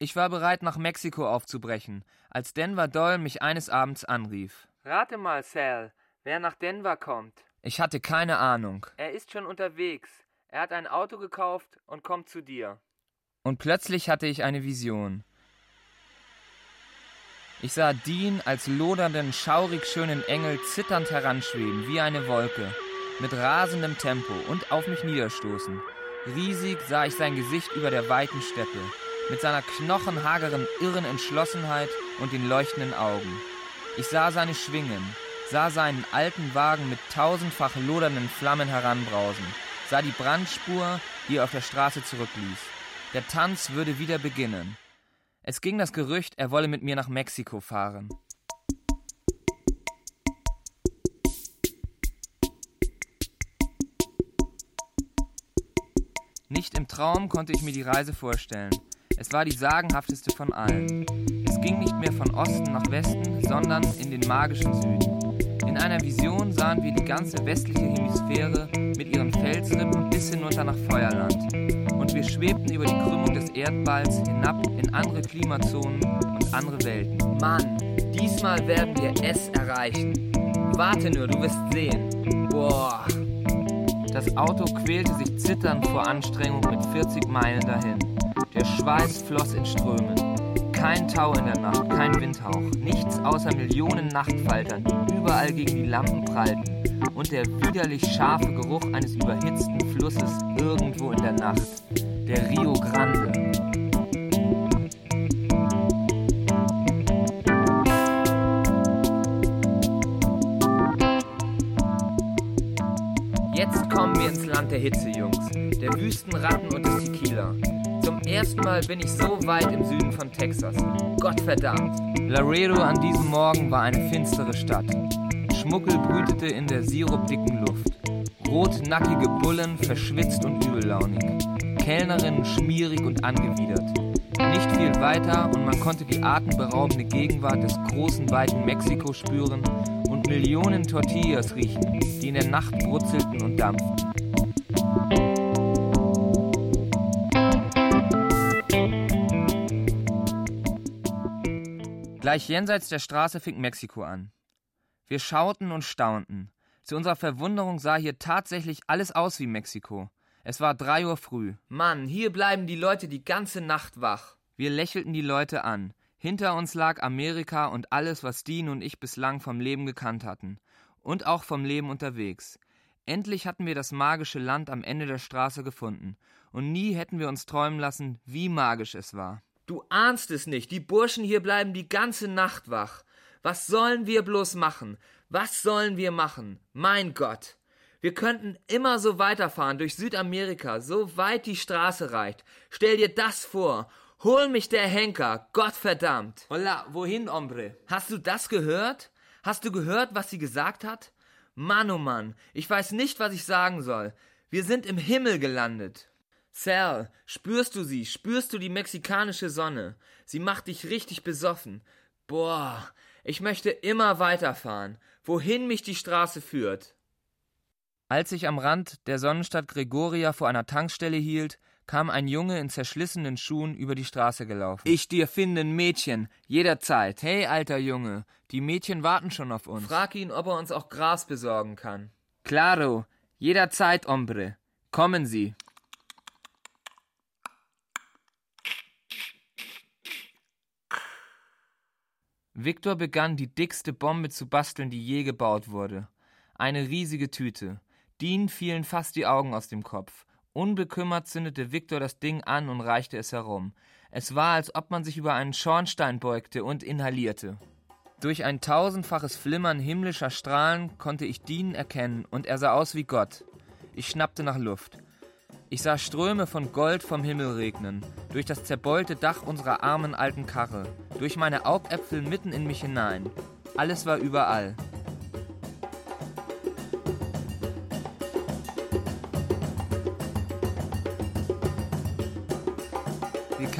J: Ich war bereit, nach Mexiko aufzubrechen, als Denver Doll mich eines Abends anrief. Rate mal, Sal, wer nach Denver kommt. Ich hatte keine Ahnung. Er ist schon unterwegs. Er hat ein Auto gekauft und kommt zu dir. Und plötzlich hatte ich eine Vision. Ich sah Dean als lodernden, schaurig schönen Engel zitternd heranschweben, wie eine Wolke, mit rasendem Tempo und auf mich niederstoßen. Riesig sah ich sein Gesicht über der weiten Steppe, mit seiner knochenhageren, irren Entschlossenheit und den leuchtenden Augen. Ich sah seine Schwingen, sah seinen alten Wagen mit tausendfach lodernden Flammen heranbrausen, sah die Brandspur, die er auf der Straße zurückließ. Der Tanz würde wieder beginnen. Es ging das Gerücht, er wolle mit mir nach Mexiko fahren. Nicht im Traum konnte ich mir die Reise vorstellen. Es war die sagenhafteste von allen. Es ging nicht mehr von Osten nach Westen, sondern in den magischen Süden. In einer Vision sahen wir die ganze westliche Hemisphäre mit ihren Felsrippen bis hinunter nach Feuerland. Und wir schwebten über die Krümmung des Erdballs hinab in andere Klimazonen und andere Welten. Mann, diesmal werden wir es erreichen. Warte nur, du wirst sehen. Boah. Das Auto quälte sich zitternd vor Anstrengung mit 40 Meilen dahin. Der Schweiß floss in Strömen. Kein Tau in der Nacht, kein Windhauch, nichts außer Millionen Nachtfaltern, die überall gegen die Lampen prallten. Und der widerlich scharfe Geruch eines überhitzten Flusses irgendwo in der Nacht. Der Rio Grande. Jetzt kommen wir ins Land der Hitze, Jungs. Der Wüstenratten und des Tequila. Zum ersten Mal bin ich so weit im Süden von Texas. Gottverdammt. Laredo an diesem Morgen war eine finstere Stadt. Schmuckel brütete in der sirupdicken Luft. Rotnackige Bullen, verschwitzt und übellaunig. Kellnerinnen schmierig und angewidert. Nicht viel weiter und man konnte die atemberaubende Gegenwart des großen, weiten Mexiko spüren und Millionen Tortillas riechen, die in der Nacht brutzelten und dampften. Gleich jenseits der Straße fing Mexiko an. Wir schauten und staunten. Zu unserer Verwunderung sah hier tatsächlich alles aus wie Mexiko. Es war drei Uhr früh. Mann, hier bleiben die Leute die ganze Nacht wach. Wir lächelten die Leute an. Hinter uns lag Amerika und alles, was Dean und ich bislang vom Leben gekannt hatten. Und auch vom Leben unterwegs. Endlich hatten wir das magische Land am Ende der Straße gefunden. Und nie hätten wir uns träumen lassen, wie magisch es war. Du ahnst es nicht. Die Burschen hier bleiben die ganze Nacht wach. Was sollen wir bloß machen? Was sollen wir machen? Mein Gott. Wir könnten immer so weiterfahren durch Südamerika, so weit die Straße reicht. Stell dir das vor. Hol mich der Henker, Gottverdammt. Holla, wohin, Hombre? Hast du das gehört? Hast du gehört, was sie gesagt hat? Mann, oh Mann, ich weiß nicht, was ich sagen soll. Wir sind im Himmel gelandet. Sal, spürst du sie? Spürst du die mexikanische Sonne? Sie macht dich richtig besoffen. Boah, ich möchte immer weiterfahren, wohin mich die Straße führt. Als ich am Rand der Sonnenstadt Gregoria vor einer Tankstelle hielt, kam ein Junge in zerschlissenen Schuhen über die Straße gelaufen. Ich dir finden Mädchen, jederzeit. Hey, alter Junge, die Mädchen warten schon auf uns. Frag ihn, ob er uns auch Gras besorgen kann. Claro, jederzeit, hombre. Kommen Sie. Victor begann, die dickste Bombe zu basteln, die je gebaut wurde. Eine riesige Tüte. Dean fielen fast die Augen aus dem Kopf. Unbekümmert zündete Viktor das Ding an und reichte es herum. Es war, als ob man sich über einen Schornstein beugte und inhalierte. Durch ein tausendfaches Flimmern himmlischer Strahlen konnte ich Dean erkennen, und er sah aus wie Gott. Ich schnappte nach Luft. Ich sah Ströme von Gold vom Himmel regnen, durch das zerbeulte Dach unserer armen alten Karre, durch meine Augäpfel mitten in mich hinein. Alles war überall.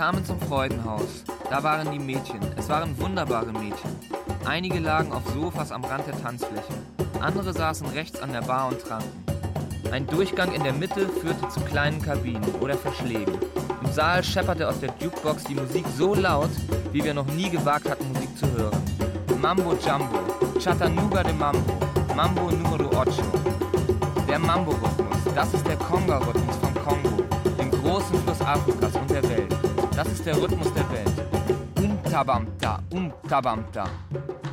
J: kamen zum Freudenhaus. Da waren die Mädchen. Es waren wunderbare Mädchen. Einige lagen auf Sofas am Rand der Tanzfläche. Andere saßen rechts an der Bar und tranken. Ein Durchgang in der Mitte führte zu kleinen Kabinen oder Verschlägen. Im Saal schepperte aus der Jukebox die Musik so laut, wie wir noch nie gewagt hatten, Musik zu hören. Mambo Jumbo, Chattanooga de Mambo, Mambo Numero 8. Der Mambo-Rhythmus, das ist der Conga-Rhythmus vom Kongo, dem großen Fluss Afrikas und der Welt. Das ist der Rhythmus der Welt. Umtabamta, umtabamta.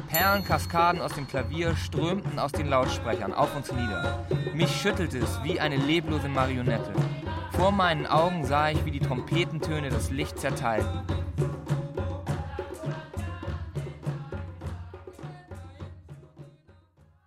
J: Perlenkaskaden aus dem Klavier strömten aus den Lautsprechern auf uns nieder. Mich schüttelte es wie eine leblose Marionette. Vor meinen Augen sah ich, wie die Trompetentöne das Licht zerteilten.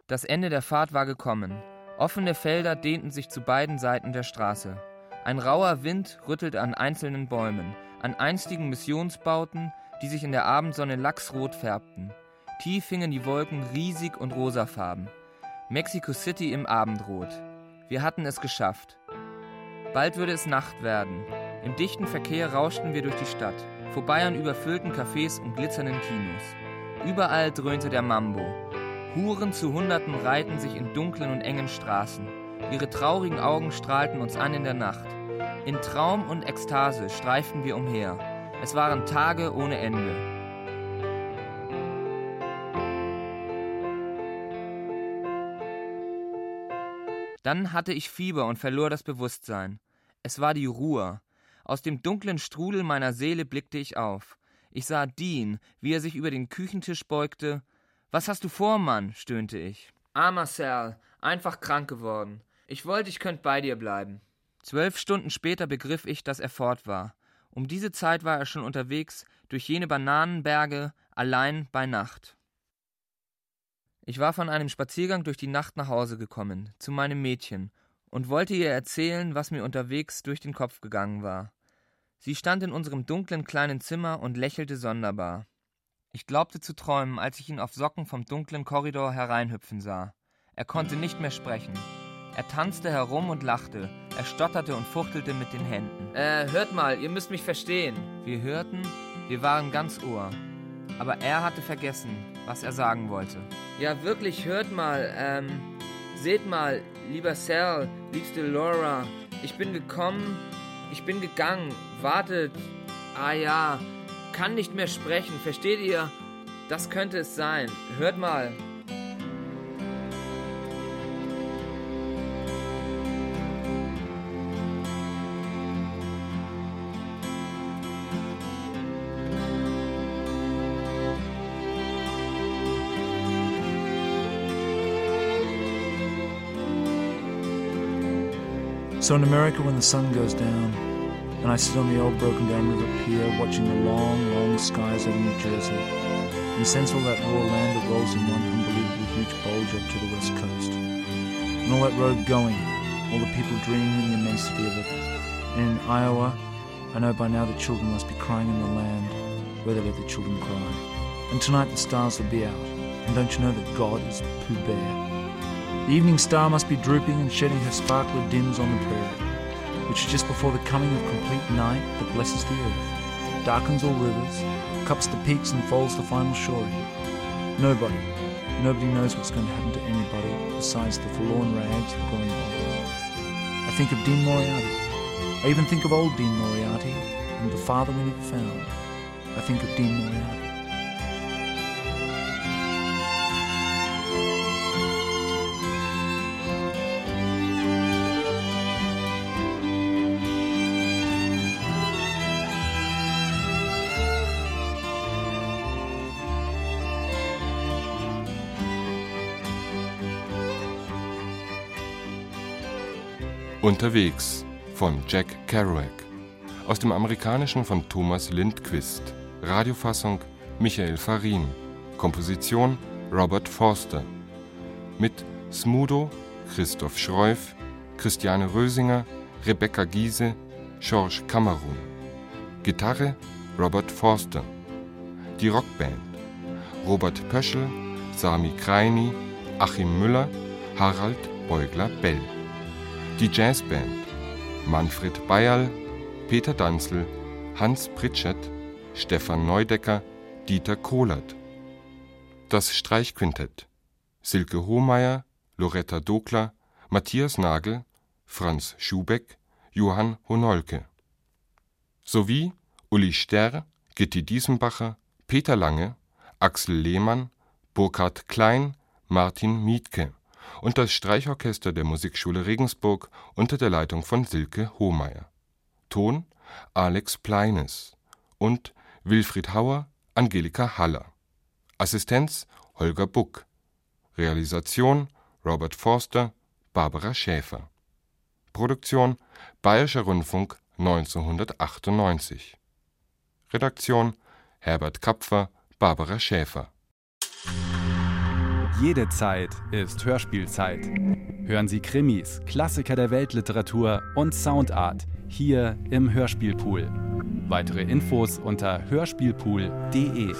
J: Das Ende der Fahrt war gekommen. Offene Felder dehnten sich zu beiden Seiten der Straße. Ein rauer Wind rüttelte an einzelnen Bäumen an einstigen Missionsbauten, die sich in der Abendsonne lachsrot färbten. Tief hingen die Wolken riesig und rosafarben. Mexico City im Abendrot. Wir hatten es geschafft. Bald würde es Nacht werden. Im dichten Verkehr rauschten wir durch die Stadt, vorbei an überfüllten Cafés und glitzernden Kinos. Überall dröhnte der Mambo. Huren zu Hunderten reihten sich in dunklen und engen Straßen. Ihre traurigen Augen strahlten uns an in der Nacht. In Traum und Ekstase streiften wir umher. Es waren Tage ohne Ende. Dann hatte ich Fieber und verlor das Bewusstsein. Es war die Ruhe. Aus dem dunklen Strudel meiner Seele blickte ich auf. Ich sah Dean, wie er sich über den Küchentisch beugte. Was hast du vor, Mann? stöhnte ich. Ah, Marcel, einfach krank geworden. Ich wollte, ich könnte bei dir bleiben. Zwölf Stunden später begriff ich, dass er fort war. Um diese Zeit war er schon unterwegs durch jene Bananenberge, allein bei Nacht. Ich war von einem Spaziergang durch die Nacht nach Hause gekommen, zu meinem Mädchen, und wollte ihr erzählen, was mir unterwegs durch den Kopf gegangen war. Sie stand in unserem dunklen kleinen Zimmer und lächelte sonderbar. Ich glaubte zu träumen, als ich ihn auf Socken vom dunklen Korridor hereinhüpfen sah. Er konnte nicht mehr sprechen. Er tanzte herum und lachte. Er stotterte und fuchtelte mit den Händen. Äh, hört mal, ihr müsst mich verstehen. Wir hörten, wir waren ganz Ohr. Aber er hatte vergessen, was er sagen wollte. Ja, wirklich, hört mal, ähm, seht mal, lieber Sal, liebste Laura, ich bin gekommen, ich bin gegangen, wartet, ah ja, kann nicht mehr sprechen, versteht ihr? Das könnte es sein. Hört mal,
G: So in America, when the sun goes down, and I sit on the old broken down river pier watching the long, long skies over New Jersey, and sense all that raw land that rolls in one unbelievably huge bulge up to the west coast, and all that road going, all the people dreaming in the immensity of it. And in Iowa, I know by now the children must be crying in the land where they let the children cry. And tonight the stars will be out, and don't you know that God is Pooh Bear? The evening star must be drooping and shedding her sparkler dims on the prairie, which is just before the coming of complete night that blesses the earth, darkens all rivers, cups the peaks and folds the final shore. Nobody, nobody knows what's going to happen to anybody besides the forlorn rags of growing old. I think of Dean Moriarty. I even think of old Dean Moriarty and the father we never found. I think of Dean Moriarty.
B: Unterwegs von Jack Kerouac. Aus dem Amerikanischen von Thomas Lindquist. Radiofassung Michael Farin. Komposition Robert Forster. Mit Smudo, Christoph Schreuf, Christiane Rösinger, Rebecca Giese, George Kamerun. Gitarre Robert Forster. Die Rockband Robert Pöschel, Sami Kreini, Achim Müller, Harald Beugler-Bell. Die Jazzband Manfred Bayerl, Peter Danzl, Hans Pritschett, Stefan Neudecker, Dieter Kohlert. Das Streichquintett Silke Hohmeier, Loretta Dokler, Matthias Nagel, Franz Schubeck, Johann Honolke. Sowie Uli Sterr, Gitti Diesenbacher, Peter Lange, Axel Lehmann, Burkhard Klein, Martin Mietke und das Streichorchester der Musikschule Regensburg unter der Leitung von Silke Hohmeier. Ton Alex Pleines und Wilfried Hauer, Angelika Haller. Assistenz Holger Buck. Realisation Robert Forster, Barbara Schäfer. Produktion Bayerischer Rundfunk 1998. Redaktion Herbert Kapfer, Barbara Schäfer
K: jede Zeit ist Hörspielzeit. Hören Sie Krimis, Klassiker der Weltliteratur und Soundart hier im Hörspielpool. Weitere Infos unter hörspielpool.de.